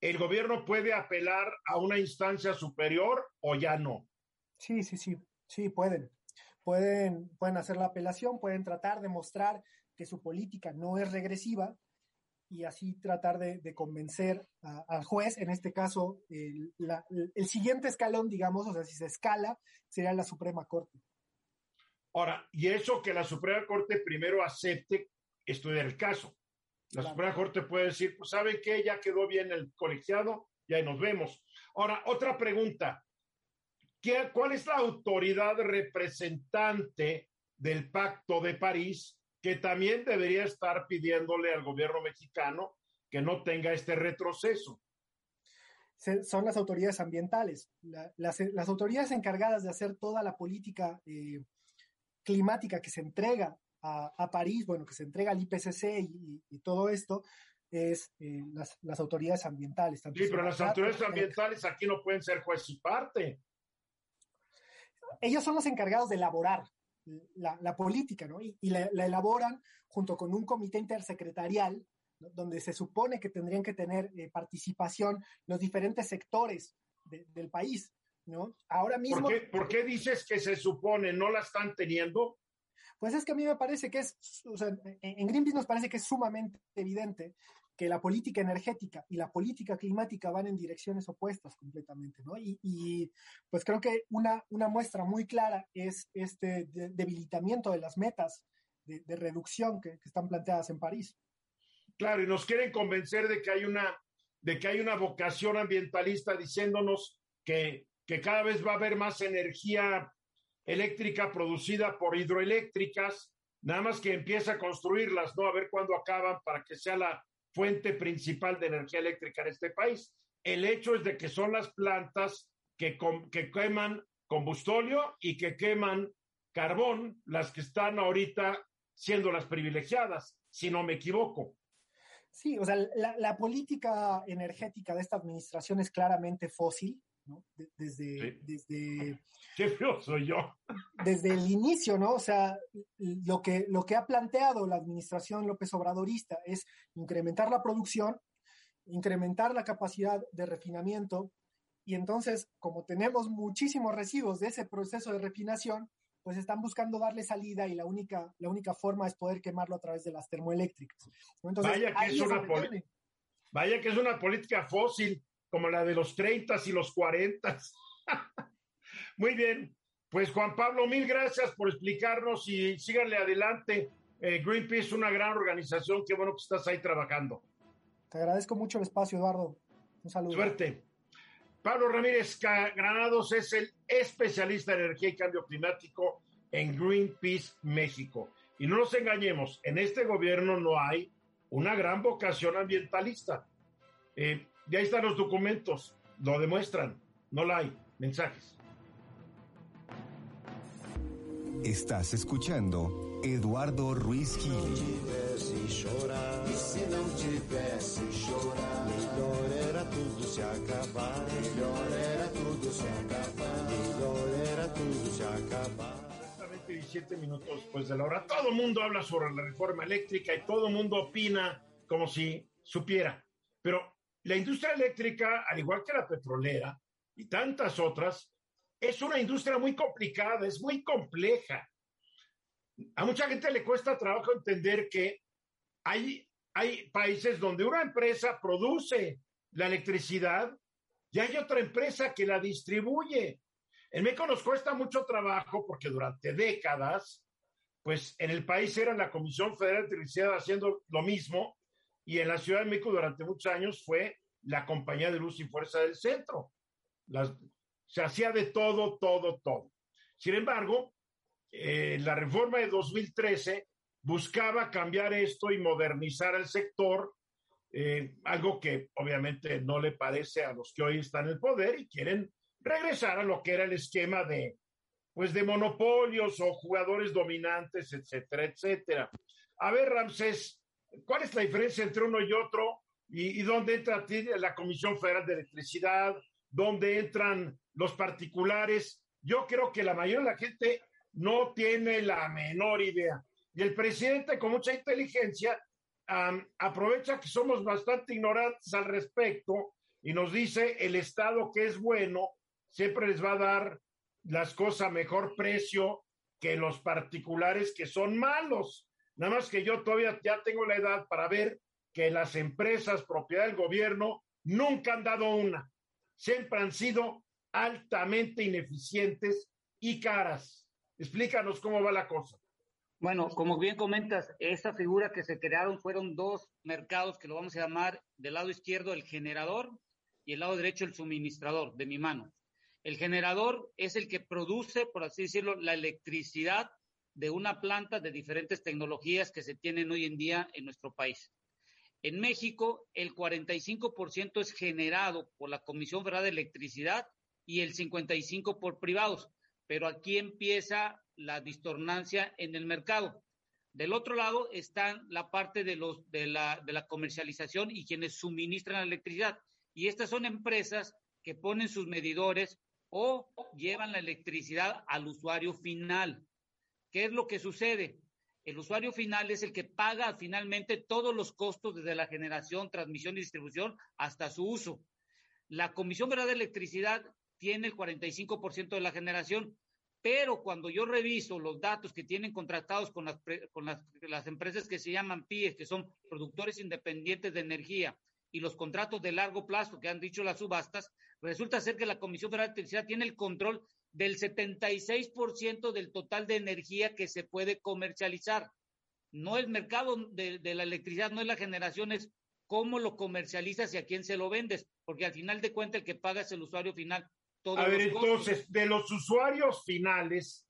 ¿el gobierno puede apelar a una instancia superior o ya no? Sí, sí, sí, sí, pueden. Pueden, pueden hacer la apelación, pueden tratar de mostrar que su política no es regresiva y así tratar de, convencer al juez, en este caso, el, el, siguiente escalón, digamos, o sea, si se escala, sería la Suprema Corte. Ahora, y eso que la Suprema Corte primero acepte estudiar el caso. La Suprema Corte puede decir, pues, ¿saben qué? Ya quedó bien el colegiado, ya nos vemos. Ahora, otra pregunta. ¿Cuál es la autoridad representante del Pacto de París que también debería estar pidiéndole al gobierno mexicano que no tenga este retroceso? son las autoridades ambientales. las, autoridades encargadas de hacer toda la política eh, climática que se entrega a, París, bueno, que se entrega al IPCC y, todo esto, es eh, las, autoridades ambientales. sí, pero las autoridades ambientales aquí no pueden ser juez y parte ellos son los encargados de elaborar, la, política, ¿no? Y, la, elaboran junto con un comité intersecretarial, donde se supone que tendrían que tener eh, participación los diferentes sectores del país, ¿no? Ahora mismo... ¿Por qué, ¿Por qué dices que se supone no la están teniendo? Pues es que a mí me parece que es, o sea, en Greenpeace nos parece que es sumamente evidente que la política energética y la política climática van en direcciones opuestas completamente, ¿no? Y, pues creo que una, muestra muy clara es este debilitamiento de las metas de, reducción que, están planteadas en París. Claro, y nos quieren convencer de que hay una, de que hay una vocación ambientalista diciéndonos que, que cada vez va a haber más energía eléctrica producida por hidroeléctricas, nada más que empieza a construirlas, ¿no? A ver cuándo acaban para que sea la fuente principal de energía eléctrica en este país. El hecho es de que son las plantas que, que queman combustóleo y que queman carbón las que están ahorita siendo las privilegiadas, si no me equivoco. Sí, o sea, la, la política energética de esta administración es claramente fósil, desde, desde... Qué feo soy yo. Desde el inicio, ¿no? O sea, lo que, lo que ha planteado la administración López Obradorista es incrementar la producción, incrementar la capacidad de refinamiento, y entonces, como tenemos muchísimos residuos de ese proceso de refinación, pues están buscando darle salida y la única, la única forma es poder quemarlo a través de las termoeléctricas. vaya, que es una vaya que es una política fósil como la de los 30 y los 40. Muy bien, pues Juan Pablo, mil gracias por explicarnos y síganle adelante. Eh, Greenpeace es una gran organización, qué bueno que estás ahí trabajando. Te agradezco mucho el espacio, Eduardo. Un saludo. Suerte. Pablo Ramírez Granados es el especialista en energía y cambio climático en Greenpeace México. Y no nos engañemos, en este gobierno no hay una gran vocación ambientalista. Eh, y ahí están los documentos, lo demuestran, no la hay, mensajes. Estás escuchando Eduardo Ruiz Gil. Exactamente 17 minutos después de la hora. Todo el mundo habla sobre la reforma eléctrica y todo el mundo opina como si supiera. Pero la industria eléctrica, al igual que la petrolera y tantas otras, es una industria muy complicada, es muy compleja. A mucha gente le cuesta trabajo entender que hay, hay países donde una empresa produce la electricidad y hay otra empresa que la distribuye. En México nos cuesta mucho trabajo porque durante décadas, pues en el país era la Comisión Federal de Electricidad haciendo lo mismo y en la Ciudad de México durante muchos años fue la Compañía de Luz y Fuerza del Centro. se hacía de todo, todo, todo. Sin embargo, eh, la reforma de 2013 buscaba cambiar esto y modernizar el sector, eh, algo que obviamente no le parece a los que hoy están en el poder y quieren regresar a lo que era el esquema de, pues, de monopolios o jugadores dominantes, etcétera, etcétera. A ver, Ramsés, ¿Cuál es la diferencia entre uno y otro? ¿Y, dónde entra la Comisión Federal de Electricidad? ¿Dónde entran los particulares? Yo creo que la mayoría de la gente no tiene la menor idea. Y el presidente, con mucha inteligencia, aprovecha que somos bastante ignorantes al respecto y nos dice el Estado que es bueno siempre les va a dar las cosas a mejor precio que los particulares que son malos. Nada más que yo todavía ya tengo la edad para ver que las empresas propiedad del gobierno nunca han dado una. Siempre han sido altamente ineficientes y caras. Explícanos cómo va la cosa. Bueno, como bien comentas, esta figura que se crearon fueron dos mercados que lo vamos a llamar del lado izquierdo el generador y el lado derecho el suministrador de mi mano. El generador es el que produce, por así decirlo, la electricidad de una planta de diferentes tecnologías que se tienen hoy en día en nuestro país. En México, el 45% es generado por la Comisión Federal de Electricidad y el 55% por privados, pero aquí empieza la distornancia en el mercado. Del otro lado está la parte de, la, de la comercialización y quienes suministran la electricidad. Y estas son empresas que ponen sus medidores o llevan la electricidad al usuario final. ¿Qué es lo que sucede? El usuario final es el que paga finalmente todos los costos desde la generación, transmisión y distribución hasta su uso. La Comisión Federal de Electricidad tiene el 45% de la generación, pero cuando yo reviso los datos que tienen contratados con las, empresas que se llaman PIEs, que son productores independientes de energía, y los contratos de largo plazo que han dicho las subastas, resulta ser que la Comisión Federal de Electricidad tiene el control del 76% del total de energía que se puede comercializar. No el mercado de, de, la electricidad, no es la generación, es cómo lo comercializas y a quién se lo vendes, porque al final de cuentas el que paga es el usuario final. a ver, entonces, de los usuarios finales,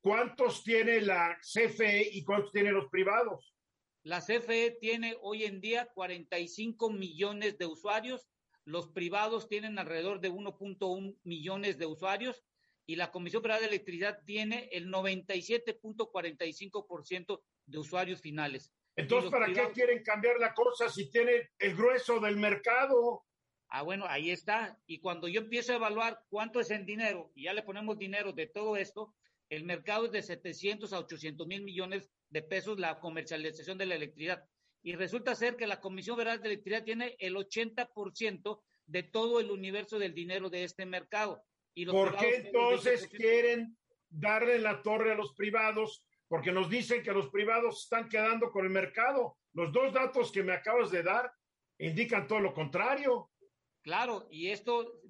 ¿cuántos tiene la CFE y cuántos tiene los privados? La CFE tiene hoy en día 45 millones de usuarios, los privados tienen alrededor de 1.1 millones de usuarios y la Comisión Federal de Electricidad tiene el 97.45% de usuarios finales. Entonces, ¿para privados... qué quieren cambiar la cosa si tiene el grueso del mercado? Ah, bueno, ahí está. Y cuando yo empiezo a evaluar cuánto es el dinero, y ya le ponemos dinero de todo esto, el mercado es de 700 a 800 mil millones de pesos la comercialización de la electricidad. Y resulta ser que la Comisión Federal de Electricidad tiene el 80% de todo el universo del dinero de este mercado. Y ¿Por qué entonces quieren darle la torre a los privados? Porque nos dicen que los privados están quedando con el mercado. Los dos datos que me acabas de dar indican todo lo contrario. Claro, y esto,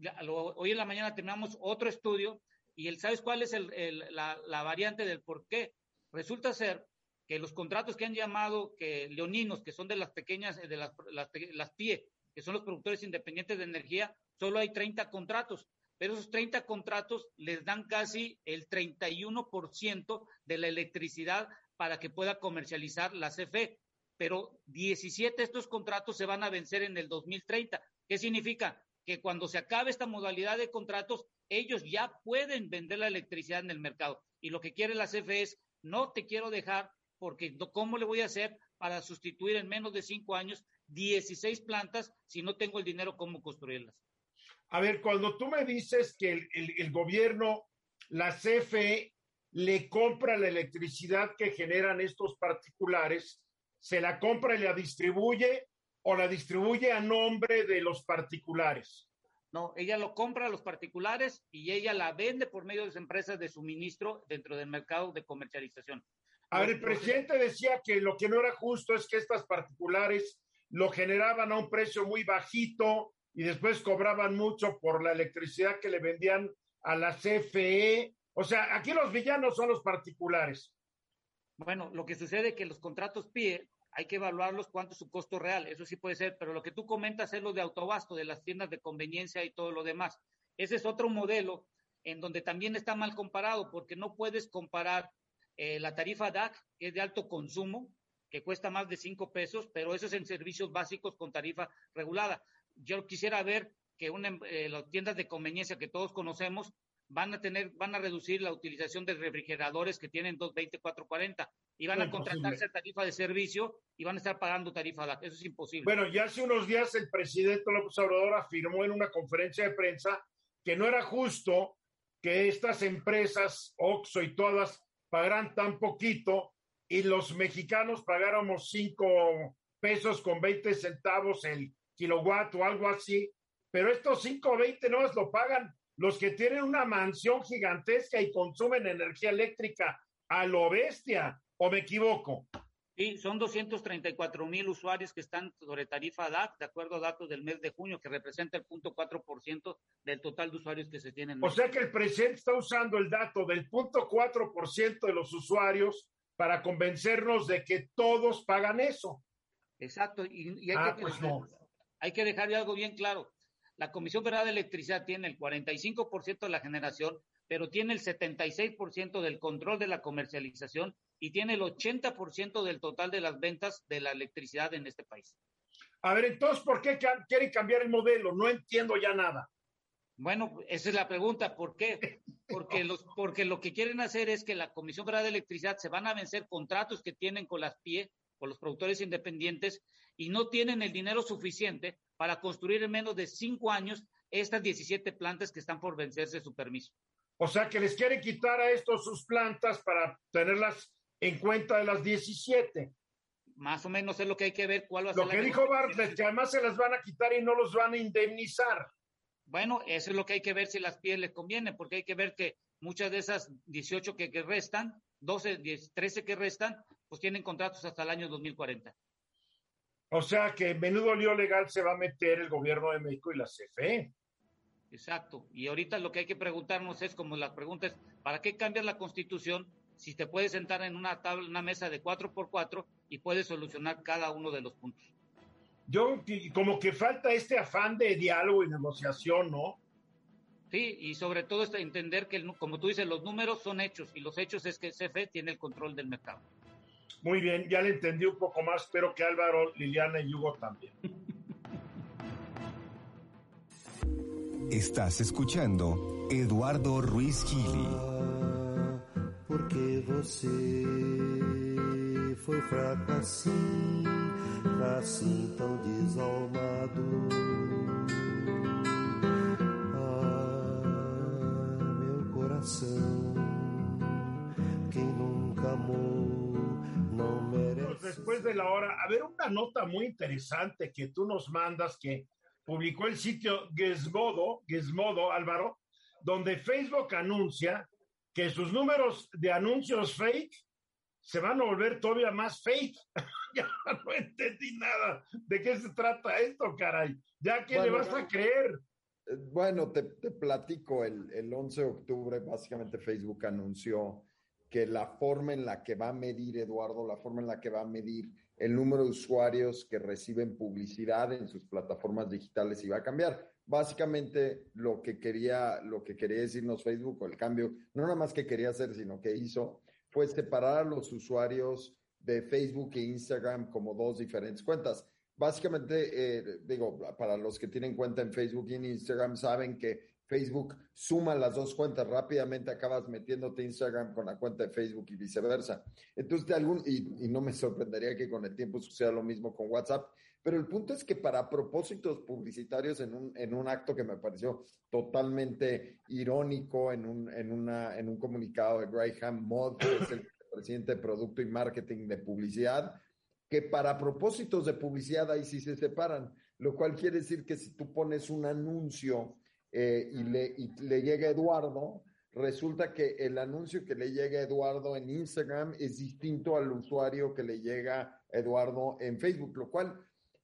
hoy en la mañana terminamos otro estudio y el, ¿sabes cuál es el, el, la, la, variante del por qué? Resulta ser que los contratos que han llamado que leoninos, que son de las pequeñas, de las, las, las PIE, que son los productores independientes de energía, solo hay 30 contratos, pero esos 30 contratos les dan casi el 31% de la electricidad para que pueda comercializar la CFE. Pero 17 de estos contratos se van a vencer en el 2030. ¿Qué significa? Que cuando se acabe esta modalidad de contratos, ellos ya pueden vender la electricidad en el mercado. Y lo que quiere la CFE es, no te quiero dejar porque ¿cómo le voy a hacer para sustituir en menos de cinco años 16 plantas si no tengo el dinero cómo construirlas? A ver, cuando tú me dices que el, el, el gobierno, la CFE, le compra la electricidad que generan estos particulares, se la compra y la distribuye o la distribuye a nombre de los particulares. No, ella lo compra a los particulares y ella la vende por medio de las empresas de suministro dentro del mercado de comercialización. A ver, el presidente decía que lo que no era justo es que estas particulares lo generaban a un precio muy bajito y después cobraban mucho por la electricidad que le vendían a la CFE. O sea, aquí los villanos son los particulares. Bueno, lo que sucede es que los contratos PIE hay que evaluarlos cuánto es su costo real, eso sí puede ser, pero lo que tú comentas es lo de autobasto, de las tiendas de conveniencia y todo lo demás. Ese es otro modelo en donde también está mal comparado, porque no puedes comparar eh, la tarifa DAC, que es de alto consumo, que cuesta más de cinco pesos, pero eso es en servicios básicos con tarifa regulada. Yo quisiera ver que una, eh, las tiendas de conveniencia que todos conocemos van a tener, van a reducir la utilización de refrigeradores que tienen 220, 440 y van a contratarse tarifa de servicio y van a estar pagando tarifa DAC. Eso es imposible. Bueno, ya hace unos días el presidente López Obrador afirmó en una conferencia de prensa que no era justo que estas empresas, Oxxo y todas, pagaran tan poquito y los mexicanos pagáramos cinco pesos con 20 centavos el kilowatt o algo así, pero estos 5.20 no lo pagan los que tienen una mansión gigantesca y consumen energía eléctrica a lo bestia, ¿o me equivoco? Sí, son 234 mil usuarios que están sobre tarifa DAC, de acuerdo a datos del mes de junio, que representa el 0.4% del total de usuarios que se tienen. O sea que el presidente está usando el dato del 0.4% de los usuarios para convencernos de que todos pagan eso. Exacto, y, y hay, ah, que, pues no. Hay que dejar algo bien claro. La Comisión Federal de Electricidad tiene el 45% de la generación, pero tiene el 76% del control de la comercialización y tiene el 80% del total de las ventas de la electricidad en este país. A ver, entonces, ¿por qué quieren cambiar el modelo? No entiendo ya nada. Bueno, esa es la pregunta. ¿Por qué? Porque, los, porque lo que quieren hacer es que la Comisión Federal de Electricidad se van a vencer contratos que tienen con las PIE, con los productores independientes, y no tienen el dinero suficiente para construir en menos de cinco años estas 17 plantas que están por vencerse su permiso. O sea que les quiere quitar a estos sus plantas para tenerlas en cuenta de las 17. Más o menos es lo que hay que ver cuál va a ser. Lo que dijo Bartlett, que además se las van a quitar y no los van a indemnizar. Bueno, eso es lo que hay que ver si las pieles les conviene, porque hay que ver que muchas de esas 18 que, que restan, 12, 10, 13 que restan, pues tienen contratos hasta el año 2040. O sea que menudo lío legal se va a meter el gobierno de México y la CFE. Exacto. Y ahorita lo que hay que preguntarnos es, como la pregunta es, ¿para qué cambiar la constitución si te puedes sentar en una tabla, una mesa de cuatro por cuatro y puedes solucionar cada uno de los puntos? Yo, como que falta este afán de diálogo y negociación, ¿no? Sí, y sobre todo este, entender que, como tú dices, los números son hechos y los hechos es que CFE tiene el control del mercado. Muy bien, ya le entendí un poco más, espero que Álvaro, Liliana y Hugo también. Estás escuchando Eduardo Ruiz Gili. porque você foi fraco assim, assim tão desalmado. Ah, meu coração, quem nunca amou não merece. Después de la hora, a ver una nota muy interesante que tú nos mandas que publicó el sitio Gizmodo, Gizmodo, Álvaro, donde Facebook anuncia que sus números de anuncios fake se van a volver todavía más fake. ya no entendí nada. ¿De qué se trata esto, caray? ¿Ya qué le vas a creer? Eh, bueno, te, platico, el, el 11 de octubre básicamente Facebook anunció que la forma en la que va a medir, Eduardo, la forma en la que va a medir el número de usuarios que reciben publicidad en sus plataformas digitales iba a cambiar. Básicamente lo que quería, lo que quería decirnos Facebook, o el cambio, no nada más que quería hacer, sino que hizo, fue separar a los usuarios de Facebook e Instagram como dos diferentes cuentas. Básicamente, eh, digo, para los que tienen cuenta en Facebook y en Instagram, saben que Facebook suma las dos cuentas, rápidamente acabas metiéndote Instagram con la cuenta de Facebook y viceversa. Entonces, de algún, y, no me sorprendería que con el tiempo suceda lo mismo con WhatsApp, pero el punto es que para propósitos publicitarios, en un, en un acto que me pareció totalmente irónico, en un, en una, en un comunicado de Graham Modd, que es el presidente de Producto y Marketing de Publicidad, que para propósitos de publicidad ahí sí se separan, lo cual quiere decir que si tú pones un anuncio eh, y, le, y le llega Eduardo, resulta que el anuncio que le llega a Eduardo en Instagram es distinto al usuario que le llega a Eduardo en Facebook, lo cual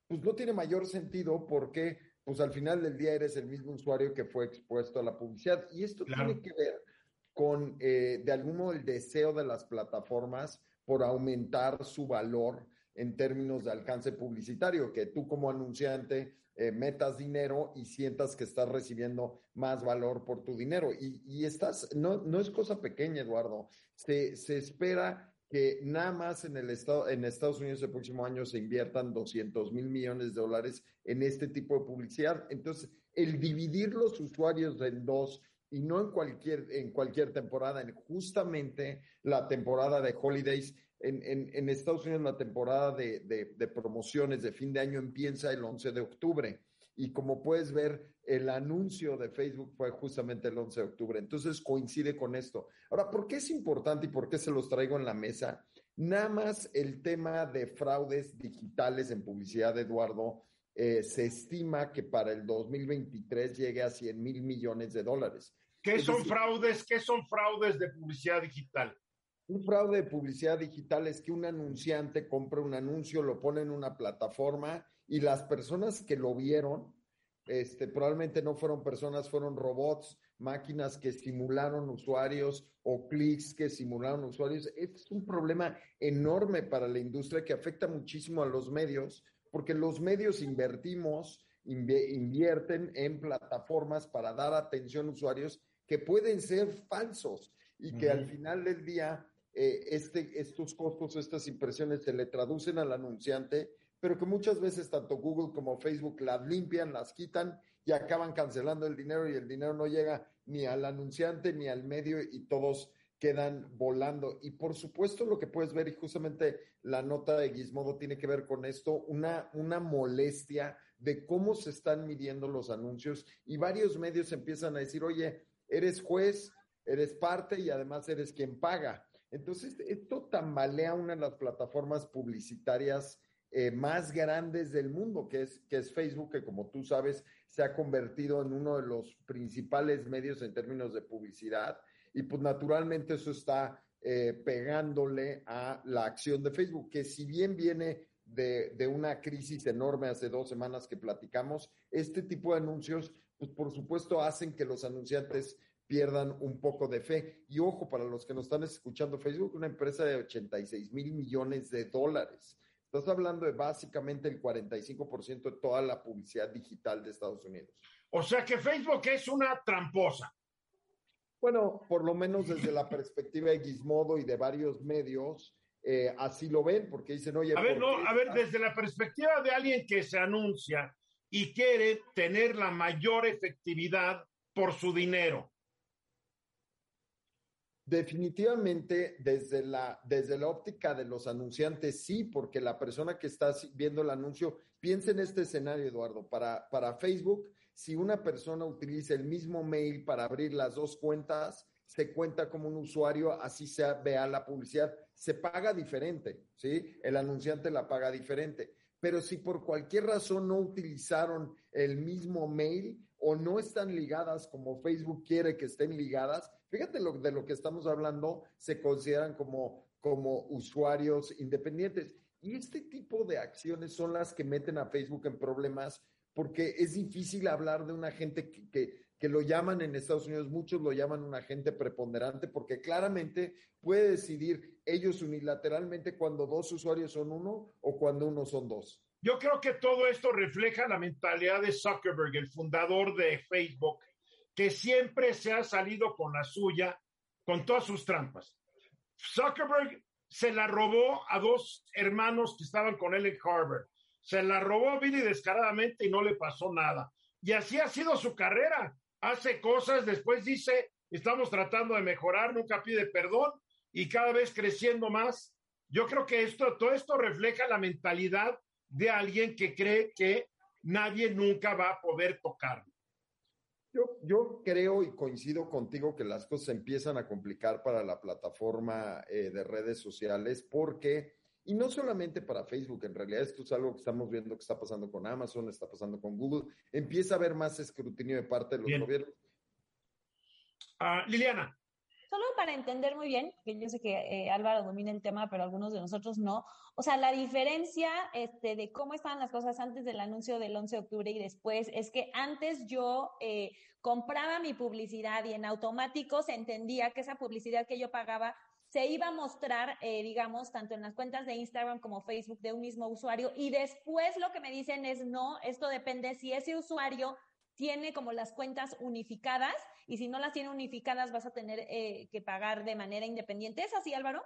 pues no tiene mayor sentido porque pues al final del día eres el mismo usuario que fue expuesto a la publicidad. Y esto tiene que ver con, eh, de algún modo, el deseo de las plataformas por aumentar su valor en términos de alcance publicitario, que tú como anunciante eh, metas dinero y sientas que estás recibiendo más valor por tu dinero. Y, y estás, no, no es cosa pequeña, Eduardo. Se, se espera que nada más en el estado, en Estados Unidos el próximo año se inviertan 200 mil millones de dólares en este tipo de publicidad. Entonces, el dividir los usuarios en dos y no en cualquier, en cualquier temporada, en justamente la temporada de holidays, en, Estados Unidos la temporada de, de, promociones de fin de año empieza el 11 de octubre. Y como puedes ver, el anuncio de Facebook fue justamente el 11 de octubre. Entonces coincide con esto. Ahora, ¿por qué es importante y por qué se los traigo en la mesa? Nada más el tema de fraudes digitales en publicidad, Eduardo, eh, se estima que para el 2023 llegue a 100 mil millones de dólares. ¿Qué son fraudes? ¿Qué son fraudes de publicidad digital? Un fraude de publicidad digital es que un anunciante compra un anuncio, lo pone en una plataforma y las personas que lo vieron, este, probablemente no fueron personas, fueron robots, máquinas que simularon usuarios o clics que simularon usuarios. Es un problema enorme para la industria que afecta muchísimo a los medios, porque los medios invertimos, invierten en plataformas para dar atención a usuarios que pueden ser falsos y que al final del día eh, este, estos costos, estas impresiones se le traducen al anunciante, pero que muchas veces tanto Google como Facebook las limpian, las quitan y acaban cancelando el dinero y el dinero no llega ni al anunciante ni al medio y todos quedan volando. Y por supuesto lo que puedes ver, y justamente la nota de Gizmodo tiene que ver con esto, una, una molestia de cómo se están midiendo los anuncios y varios medios empiezan a decir, oye, eres juez, eres parte y además eres quien paga. Entonces, esto tambalea una de las plataformas publicitarias eh, más grandes del mundo, que es, que es Facebook, que como tú sabes, se ha convertido en uno de los principales medios en términos de publicidad. Y pues naturalmente eso está eh, pegándole a la acción de Facebook, que si bien viene de, de, una crisis enorme hace dos semanas que platicamos, este tipo de anuncios, pues por supuesto hacen que los anunciantes pierdan un poco de fe. Y ojo, para los que nos están escuchando, Facebook, una empresa de 86 mil millones de dólares. Estás hablando de básicamente el 45% de toda la publicidad digital de Estados Unidos. O sea que Facebook es una tramposa. Bueno, por lo menos desde la perspectiva de Gizmodo y de varios medios, eh, así lo ven, porque dicen, oye. A ver, no, a ver, desde la perspectiva de alguien que se anuncia y quiere tener la mayor efectividad por su dinero. Definitivamente, desde la, desde la óptica de los anunciantes, sí, porque la persona que está viendo el anuncio, piensa en este escenario, Eduardo, para, para Facebook, si una persona utiliza el mismo mail para abrir las dos cuentas, se cuenta como un usuario, así se vea la publicidad, se paga diferente, ¿sí? El anunciante la paga diferente. Pero si por cualquier razón no utilizaron el mismo mail o no están ligadas como Facebook quiere que estén ligadas, fíjate lo, de lo que estamos hablando, se consideran como, como usuarios independientes. Y este tipo de acciones son las que meten a Facebook en problemas porque es difícil hablar de un agente que, que, que, lo llaman en Estados Unidos, muchos lo llaman un agente preponderante porque claramente puede decidir ellos unilateralmente cuando dos usuarios son uno o cuando uno son dos. Yo creo que todo esto refleja la mentalidad de Zuckerberg, el fundador de Facebook, que siempre se ha salido con la suya, con todas sus trampas. Zuckerberg se la robó a dos hermanos que estaban con él en Harvard. Se la robó Billy descaradamente y no le pasó nada. Y así ha sido su carrera. Hace cosas, después dice, estamos tratando de mejorar, nunca pide perdón y cada vez creciendo más. Yo creo que esto, todo esto refleja la mentalidad de alguien que cree que nadie nunca va a poder tocarlo. Yo, yo creo y coincido contigo que las cosas empiezan a complicar para la plataforma eh, de redes sociales porque, y no solamente para Facebook, en realidad esto es algo que estamos viendo que está pasando con Amazon, está pasando con Google, empieza a haber más escrutinio de parte de los Bien. gobiernos. Uh, Liliana. Solo para entender muy bien, que yo sé que eh, Álvaro domina el tema, pero algunos de nosotros no. O sea, la diferencia este, de cómo estaban las cosas antes del anuncio del 11 de octubre y después es que antes yo eh, compraba mi publicidad y en automático se entendía que esa publicidad que yo pagaba se iba a mostrar, eh, digamos, tanto en las cuentas de Instagram como Facebook de un mismo usuario. Y después lo que me dicen es, no, esto depende si ese usuario tiene como las cuentas unificadas y si no las tiene unificadas vas a tener eh, que pagar de manera independiente. ¿Es así, Álvaro?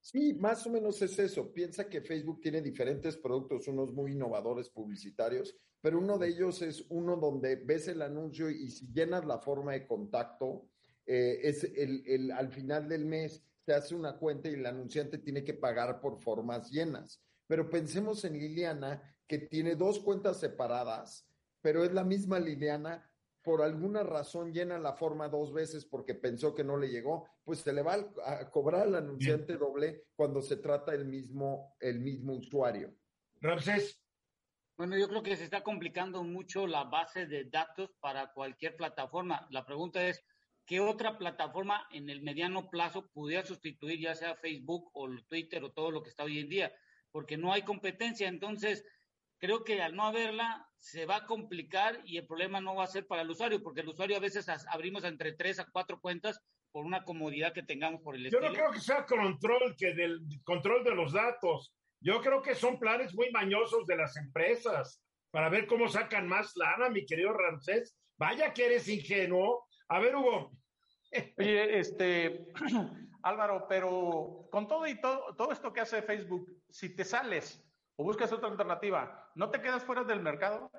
Sí, más o menos es eso. Piensa que Facebook tiene diferentes productos, unos muy innovadores publicitarios, pero uno de ellos es uno donde ves el anuncio y si llenas la forma de contacto, eh, es el, el, al final del mes te hace una cuenta y el anunciante tiene que pagar por formas llenas. Pero pensemos en Liliana, que tiene dos cuentas separadas pero es la misma Liliana, por alguna razón llena la forma dos veces porque pensó que no le llegó, pues se le va a cobrar al anunciante Bien. doble cuando se trata el mismo, el mismo usuario. Ramsés. Bueno, yo creo que se está complicando mucho la base de datos para cualquier plataforma. La pregunta es, ¿qué otra plataforma en el mediano plazo pudiera sustituir ya sea Facebook o Twitter o todo lo que está hoy en día? Porque no hay competencia. Entonces, creo que al no haberla se va a complicar y el problema no va a ser para el usuario, porque el usuario a veces abrimos entre tres a cuatro cuentas por una comodidad que tengamos por el Yo estilo. no creo que sea control, que del control de los datos. Yo creo que son planes muy mañosos de las empresas para ver cómo sacan más lana, mi querido Ramsés. Vaya que eres ingenuo. A ver, Hugo. Oye, este, Álvaro, pero con todo y todo, todo esto que hace Facebook, si te sales o buscas otra alternativa, ¿no te quedas fuera del mercado?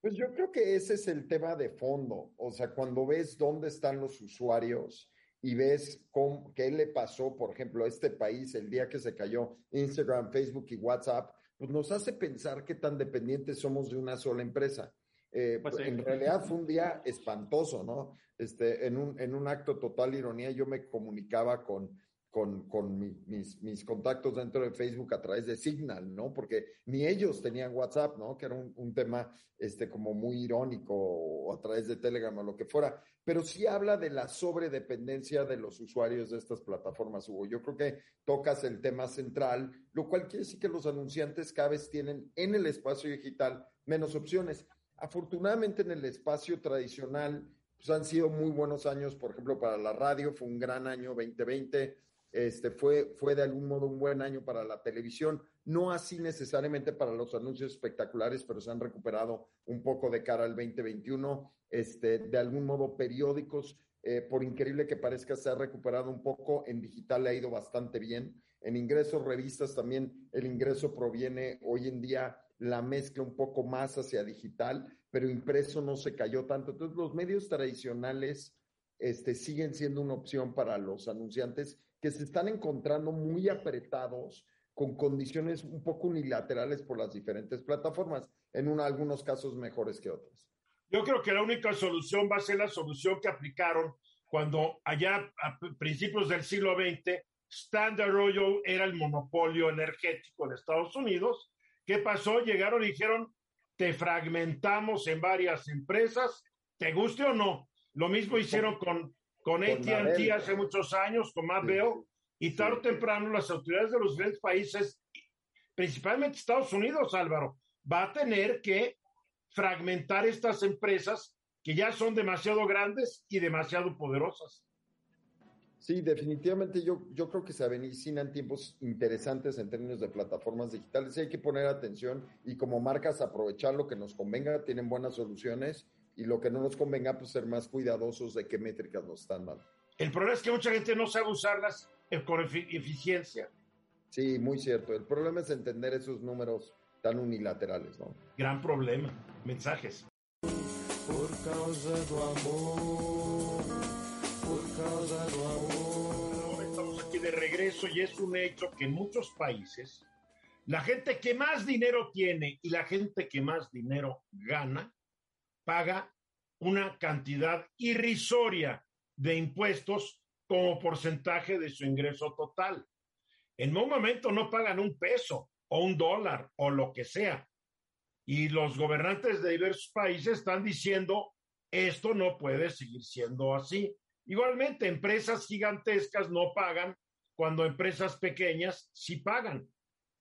Pues yo creo que ese es el tema de fondo. O sea, cuando ves dónde están los usuarios y ves cómo, qué le pasó, por ejemplo, a este país el día que se cayó Instagram, Facebook y WhatsApp, pues nos hace pensar qué tan dependientes somos de una sola empresa. Eh, pues en realidad fue un día espantoso, ¿no? Este, en, un, en un acto total ironía, yo me comunicaba con con, con mis, mis, contactos dentro de Facebook a través de Signal, ¿no? Porque ni ellos tenían WhatsApp, ¿no? Que era un, un, tema este, como muy irónico o a través de Telegram o lo que fuera. Pero sí habla de la sobredependencia de los usuarios de estas plataformas, Hugo. Yo creo que tocas el tema central, lo cual quiere decir que los anunciantes cada vez tienen en el espacio digital menos opciones. Afortunadamente en el espacio tradicional, pues han sido muy buenos años, por ejemplo, para la radio, fue un gran año 2020 este, fue, fue de algún modo un buen año para la televisión, no así necesariamente para los anuncios espectaculares, pero se han recuperado un poco de cara al 2021. Este, de algún modo, periódicos, eh, por increíble que parezca, se ha recuperado un poco. En digital le ha ido bastante bien. En ingresos, revistas también, el ingreso proviene hoy en día la mezcla un poco más hacia digital, pero impreso no se cayó tanto. Entonces, los medios tradicionales este, siguen siendo una opción para los anunciantes que se están encontrando muy apretados con condiciones un poco unilaterales por las diferentes plataformas, en algunos casos mejores que otras. Yo creo que la única solución va a ser la solución que aplicaron cuando allá a principios del siglo XX Standard Oil era el monopolio energético de Estados Unidos. ¿Qué pasó? Llegaron y dijeron, te fragmentamos en varias empresas, te guste o no. Lo mismo hicieron con con AT&T hace muchos años, con más veo, y tarde o temprano las autoridades de los diferentes países, principalmente Estados Unidos, Álvaro, va a tener que fragmentar estas empresas que ya son demasiado grandes y demasiado poderosas. Sí, definitivamente yo, yo creo que se avecinan tiempos interesantes en términos de plataformas digitales y hay que poner atención y como marcas aprovechar lo que nos convenga, tienen buenas soluciones y lo que no nos convenga, pues ser más cuidadosos de qué métricas nos están dando. El problema es que mucha gente no sabe usarlas con eficiencia. Sí, muy cierto. El problema es entender esos números tan unilaterales, ¿no? Gran problema. Mensajes. Por causa do amor, por causa do amor. Estamos aquí de regreso y es un hecho que en muchos países la gente que más dinero tiene y la gente que más dinero gana paga una cantidad irrisoria de impuestos como porcentaje de su ingreso total. En un momento no pagan un peso o un dólar o lo que sea. Y los gobernantes de diversos países están diciendo, esto no puede seguir siendo así. Igualmente, empresas gigantescas no pagan cuando empresas pequeñas sí pagan.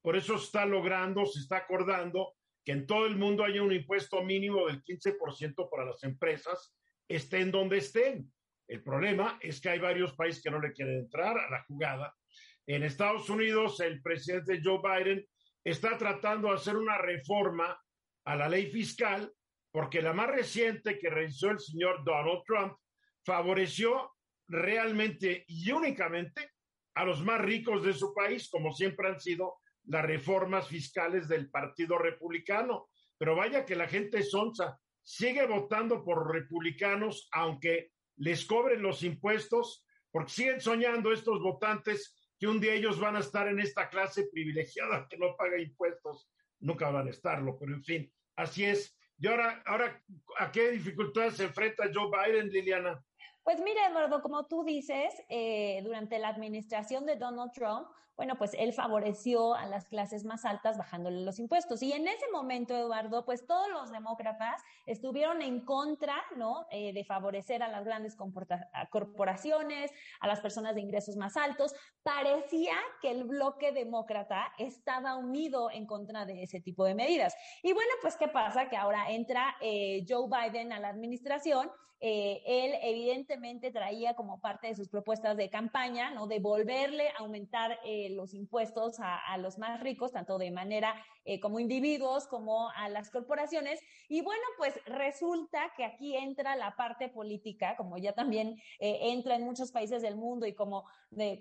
Por eso está logrando, se está acordando que en todo el mundo haya un impuesto mínimo del 15% para las empresas, estén donde estén. El problema es que hay varios países que no le quieren entrar a la jugada. En Estados Unidos, el presidente Joe Biden está tratando de hacer una reforma a la ley fiscal, porque la más reciente que realizó el señor Donald Trump favoreció realmente y únicamente a los más ricos de su país, como siempre han sido las reformas fiscales del Partido Republicano. Pero vaya que la gente sonsa, sigue votando por republicanos, aunque les cobren los impuestos, porque siguen soñando estos votantes que un día ellos van a estar en esta clase privilegiada que no paga impuestos. Nunca van a estarlo, pero en fin, así es. Y ahora, ahora ¿a qué dificultades se enfrenta Joe Biden, Liliana? Pues mira, Eduardo, como tú dices, eh, durante la administración de Donald Trump, bueno, pues él favoreció a las clases más altas bajándole los impuestos. Y en ese momento, Eduardo, pues todos los demócratas estuvieron en contra, ¿no? Eh, de favorecer a las grandes corporaciones, a las personas de ingresos más altos. Parecía que el bloque demócrata estaba unido en contra de ese tipo de medidas. Y bueno, pues ¿qué pasa? Que ahora entra eh, Joe Biden a la administración. Eh, él evidentemente traía como parte de sus propuestas de campaña, ¿no? De volverle a aumentar los impuestos a, los más ricos, tanto de manera eh, como individuos como a las corporaciones. Y bueno, pues resulta que aquí entra la parte política, como ya también eh, entra en muchos países del mundo y como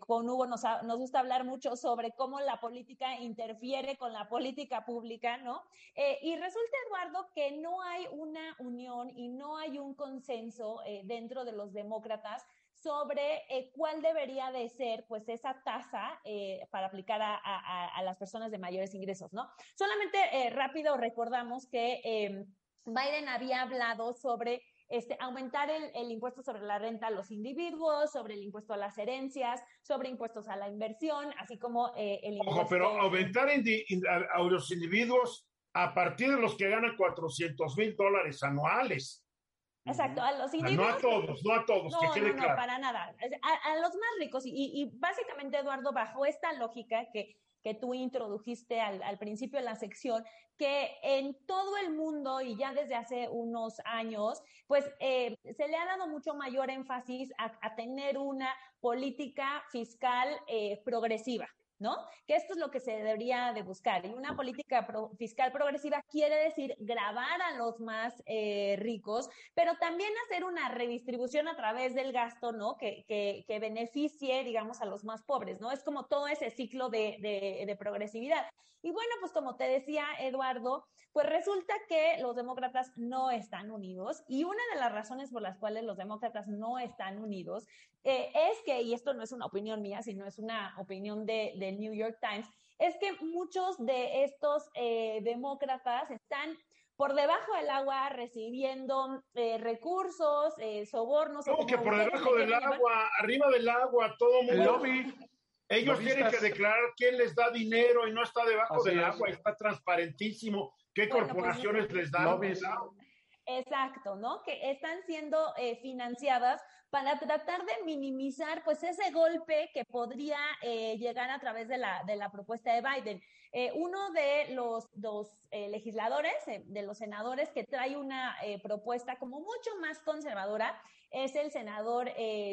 con Hugo nos, gusta hablar mucho sobre cómo la política interfiere con la política pública, ¿no? Eh, y resulta, Eduardo, que no hay una unión y no hay un consenso dentro de los demócratas sobre eh, cuál debería de ser pues esa tasa eh, para aplicar a, las personas de mayores ingresos, ¿no? Solamente eh, rápido recordamos que em, Biden había hablado sobre este, aumentar el, impuesto sobre la renta a los individuos, sobre el impuesto a las herencias, sobre impuestos a la inversión, así como eh, el impuesto... Ojo, pero aumentar a, los individuos a partir de los que ganan 400 mil dólares anuales. Exacto, a los individuos. No a todos, no a todos, no, que quede no, no, para nada. A, los más ricos. y, básicamente, Eduardo, bajo esta lógica que que tú introdujiste al, principio de la sección, que en todo el mundo y ya desde hace unos años, pues eh, se le ha dado mucho mayor énfasis a, tener una política fiscal eh, progresiva. ¿No? Que esto es lo que se debería de buscar. Y una política fiscal progresiva quiere decir grabar a los más eh, ricos, pero también hacer una redistribución a través del gasto, ¿no? Que, que, beneficie, digamos, a los más pobres, ¿no? Es como todo ese ciclo de, de, de progresividad. Y bueno, pues como te decía Eduardo, pues resulta que los demócratas no están unidos y una de las razones por las cuales los demócratas no están unidos eh, es que, y esto no es una opinión mía, sino es una opinión de, del New York Times, es que muchos de estos eh, demócratas están por debajo del agua recibiendo eh, recursos, sobornos. ¿Cómo que por debajo del agua, arriba del agua, todo mundo? Ellos tienen que declarar quién les da dinero y no está debajo del agua, está transparentísimo qué pues, corporaciones les dan. Exacto, ¿no? Que están siendo eh, financiadas para tratar de minimizar pues ese golpe que podría eh, llegar a través de la, de la propuesta de Biden. Eh, uno de los dos legisladores, de los senadores que trae una propuesta como mucho más conservadora, es el senador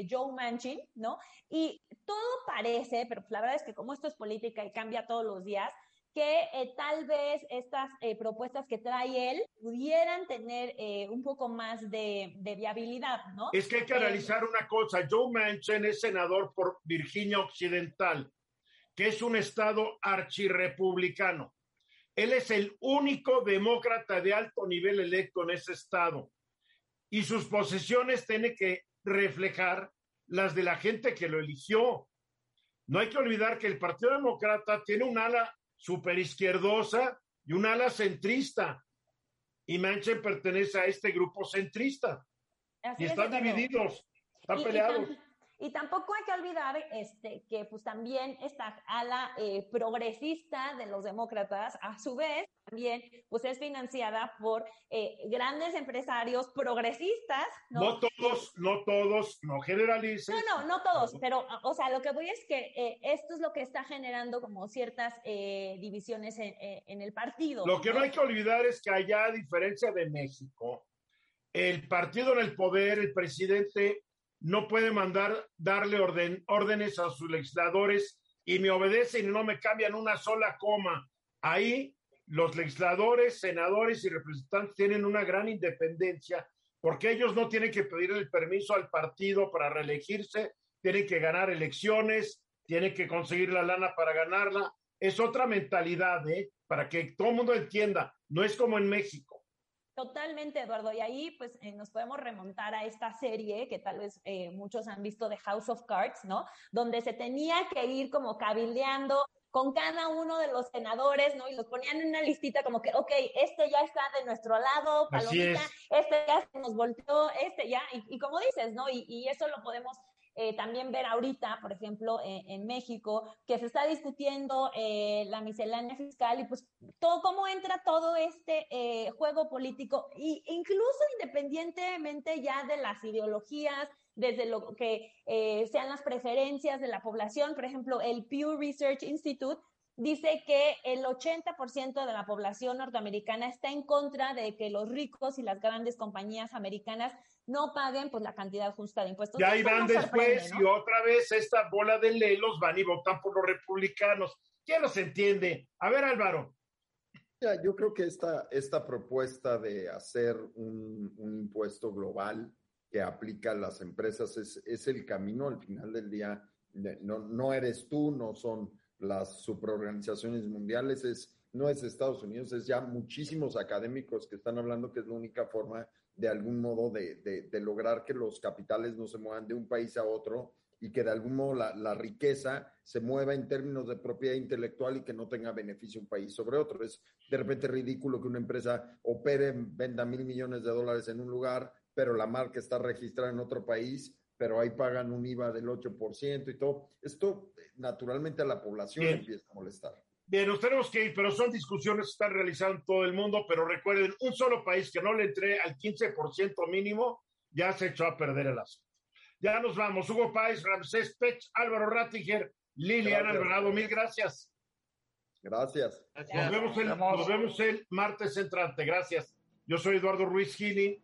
Joe Manchin, ¿no? Y todo parece, pero la verdad es que como esto es política y cambia todos los días, que eh, tal vez estas eh, propuestas que trae él pudieran tener eh, un poco más de, viabilidad, ¿no? Es que hay que analizar una cosa. Joe Manchin es senador por Virginia Occidental, que es un estado archirrepublicano. Él es el único demócrata de alto nivel electo en ese estado. Y sus posesiones tienen que reflejar las de la gente que lo eligió. No hay que olvidar que el Partido Demócrata tiene un ala super izquierdosa y un ala centrista. Y Manchin pertenece a este grupo centrista. y están divididos, están peleados. Y tampoco hay que olvidar este, que pues también esta ala eh, progresista de los demócratas, a su vez, también pues es financiada por eh, grandes empresarios progresistas. ¿no? no todos, no todos, no generalices. No, no, no todos, pero o sea, lo que voy es que eh, esto es lo que está generando como ciertas divisiones en, en, el partido. Lo que no hay que olvidar es que allá, a diferencia de México, el partido en el poder, el presidente no puede mandar, darle órdenes a sus legisladores y me obedecen y no me cambian una sola coma. Ahí los legisladores, senadores y representantes tienen una gran independencia porque ellos no tienen que pedir el permiso al partido para reelegirse, tienen que ganar elecciones, tienen que conseguir la lana para ganarla. Es otra mentalidad, ¿eh? Para que todo el mundo entienda, no es como en México. Totalmente, Eduardo. Y ahí pues eh, nos podemos remontar a esta serie que tal vez eh, muchos han visto de House of Cards, ¿no? Donde se tenía que ir como cabildeando con cada uno de los senadores, ¿no? Y los ponían en una listita como que, ok, este ya está de nuestro lado, palomita, este ya se nos volteó, este ya, y, como dices, ¿no? Y, y eso lo podemos eh, también ver ahorita, por ejemplo, en México, que se está discutiendo eh, la miscelánea fiscal y pues todo, cómo entra todo este eh, juego político, e incluso independientemente ya de las ideologías, desde lo que sean las preferencias de la población, por ejemplo, el Pew Research Institute dice que el 80% de la población norteamericana está en contra de que los ricos y las grandes compañías americanas no paguen pues la cantidad justa de impuestos. Y ahí van después y otra vez esta bola de lelos van y votan por los republicanos. ¿Quién los entiende? A ver, Álvaro. yo creo que esta, esta propuesta de hacer un, impuesto global que aplica a las empresas es, es el camino al final del día. No, no eres tú, no son las superorganizaciones mundiales, es, no es Estados Unidos, es ya muchísimos académicos que están hablando que es la única forma de algún modo de, de, lograr que los capitales no se muevan de un país a otro y que de algún modo la, la, riqueza se mueva en términos de propiedad intelectual y que no tenga beneficio un país sobre otro. Es de repente ridículo que una empresa opere, venda mil millones de dólares en un lugar, pero la marca está registrada en otro país, pero ahí pagan un IVA del 8% y todo. Esto naturalmente a la población empieza a molestar. Bien, nos tenemos que ir, pero son discusiones que están realizando todo el mundo, pero recuerden, un solo país que no le entre al 15% mínimo ya se echó a perder el asunto. Ya nos vamos. Hugo Páez, Ramsés Pech, Álvaro Rattiger, Liliana Alvarado, mil gracias. Gracias. Nos, vemos el, nos, vemos el, martes entrante. Gracias. Yo soy Eduardo Ruiz Gili.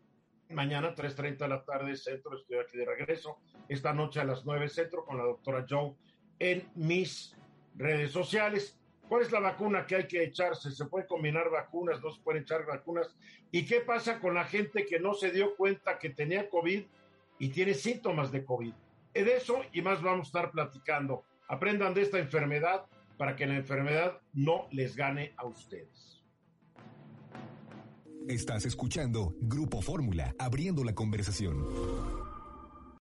Mañana, 3.30 de la tarde, centro. Estoy aquí de regreso. Esta noche a las 9, centro, con la doctora Joe en mis redes sociales. ¿Cuál es la vacuna que hay que echarse? ¿Se pueden combinar vacunas? ¿No se pueden echar vacunas? ¿Y qué pasa con la gente que no se dio cuenta que tenía COVID y tiene síntomas de COVID. De eso y más vamos a estar platicando. Aprendan de esta enfermedad para que la enfermedad no les gane a ustedes. Estás escuchando Grupo Fórmula, abriendo la conversación.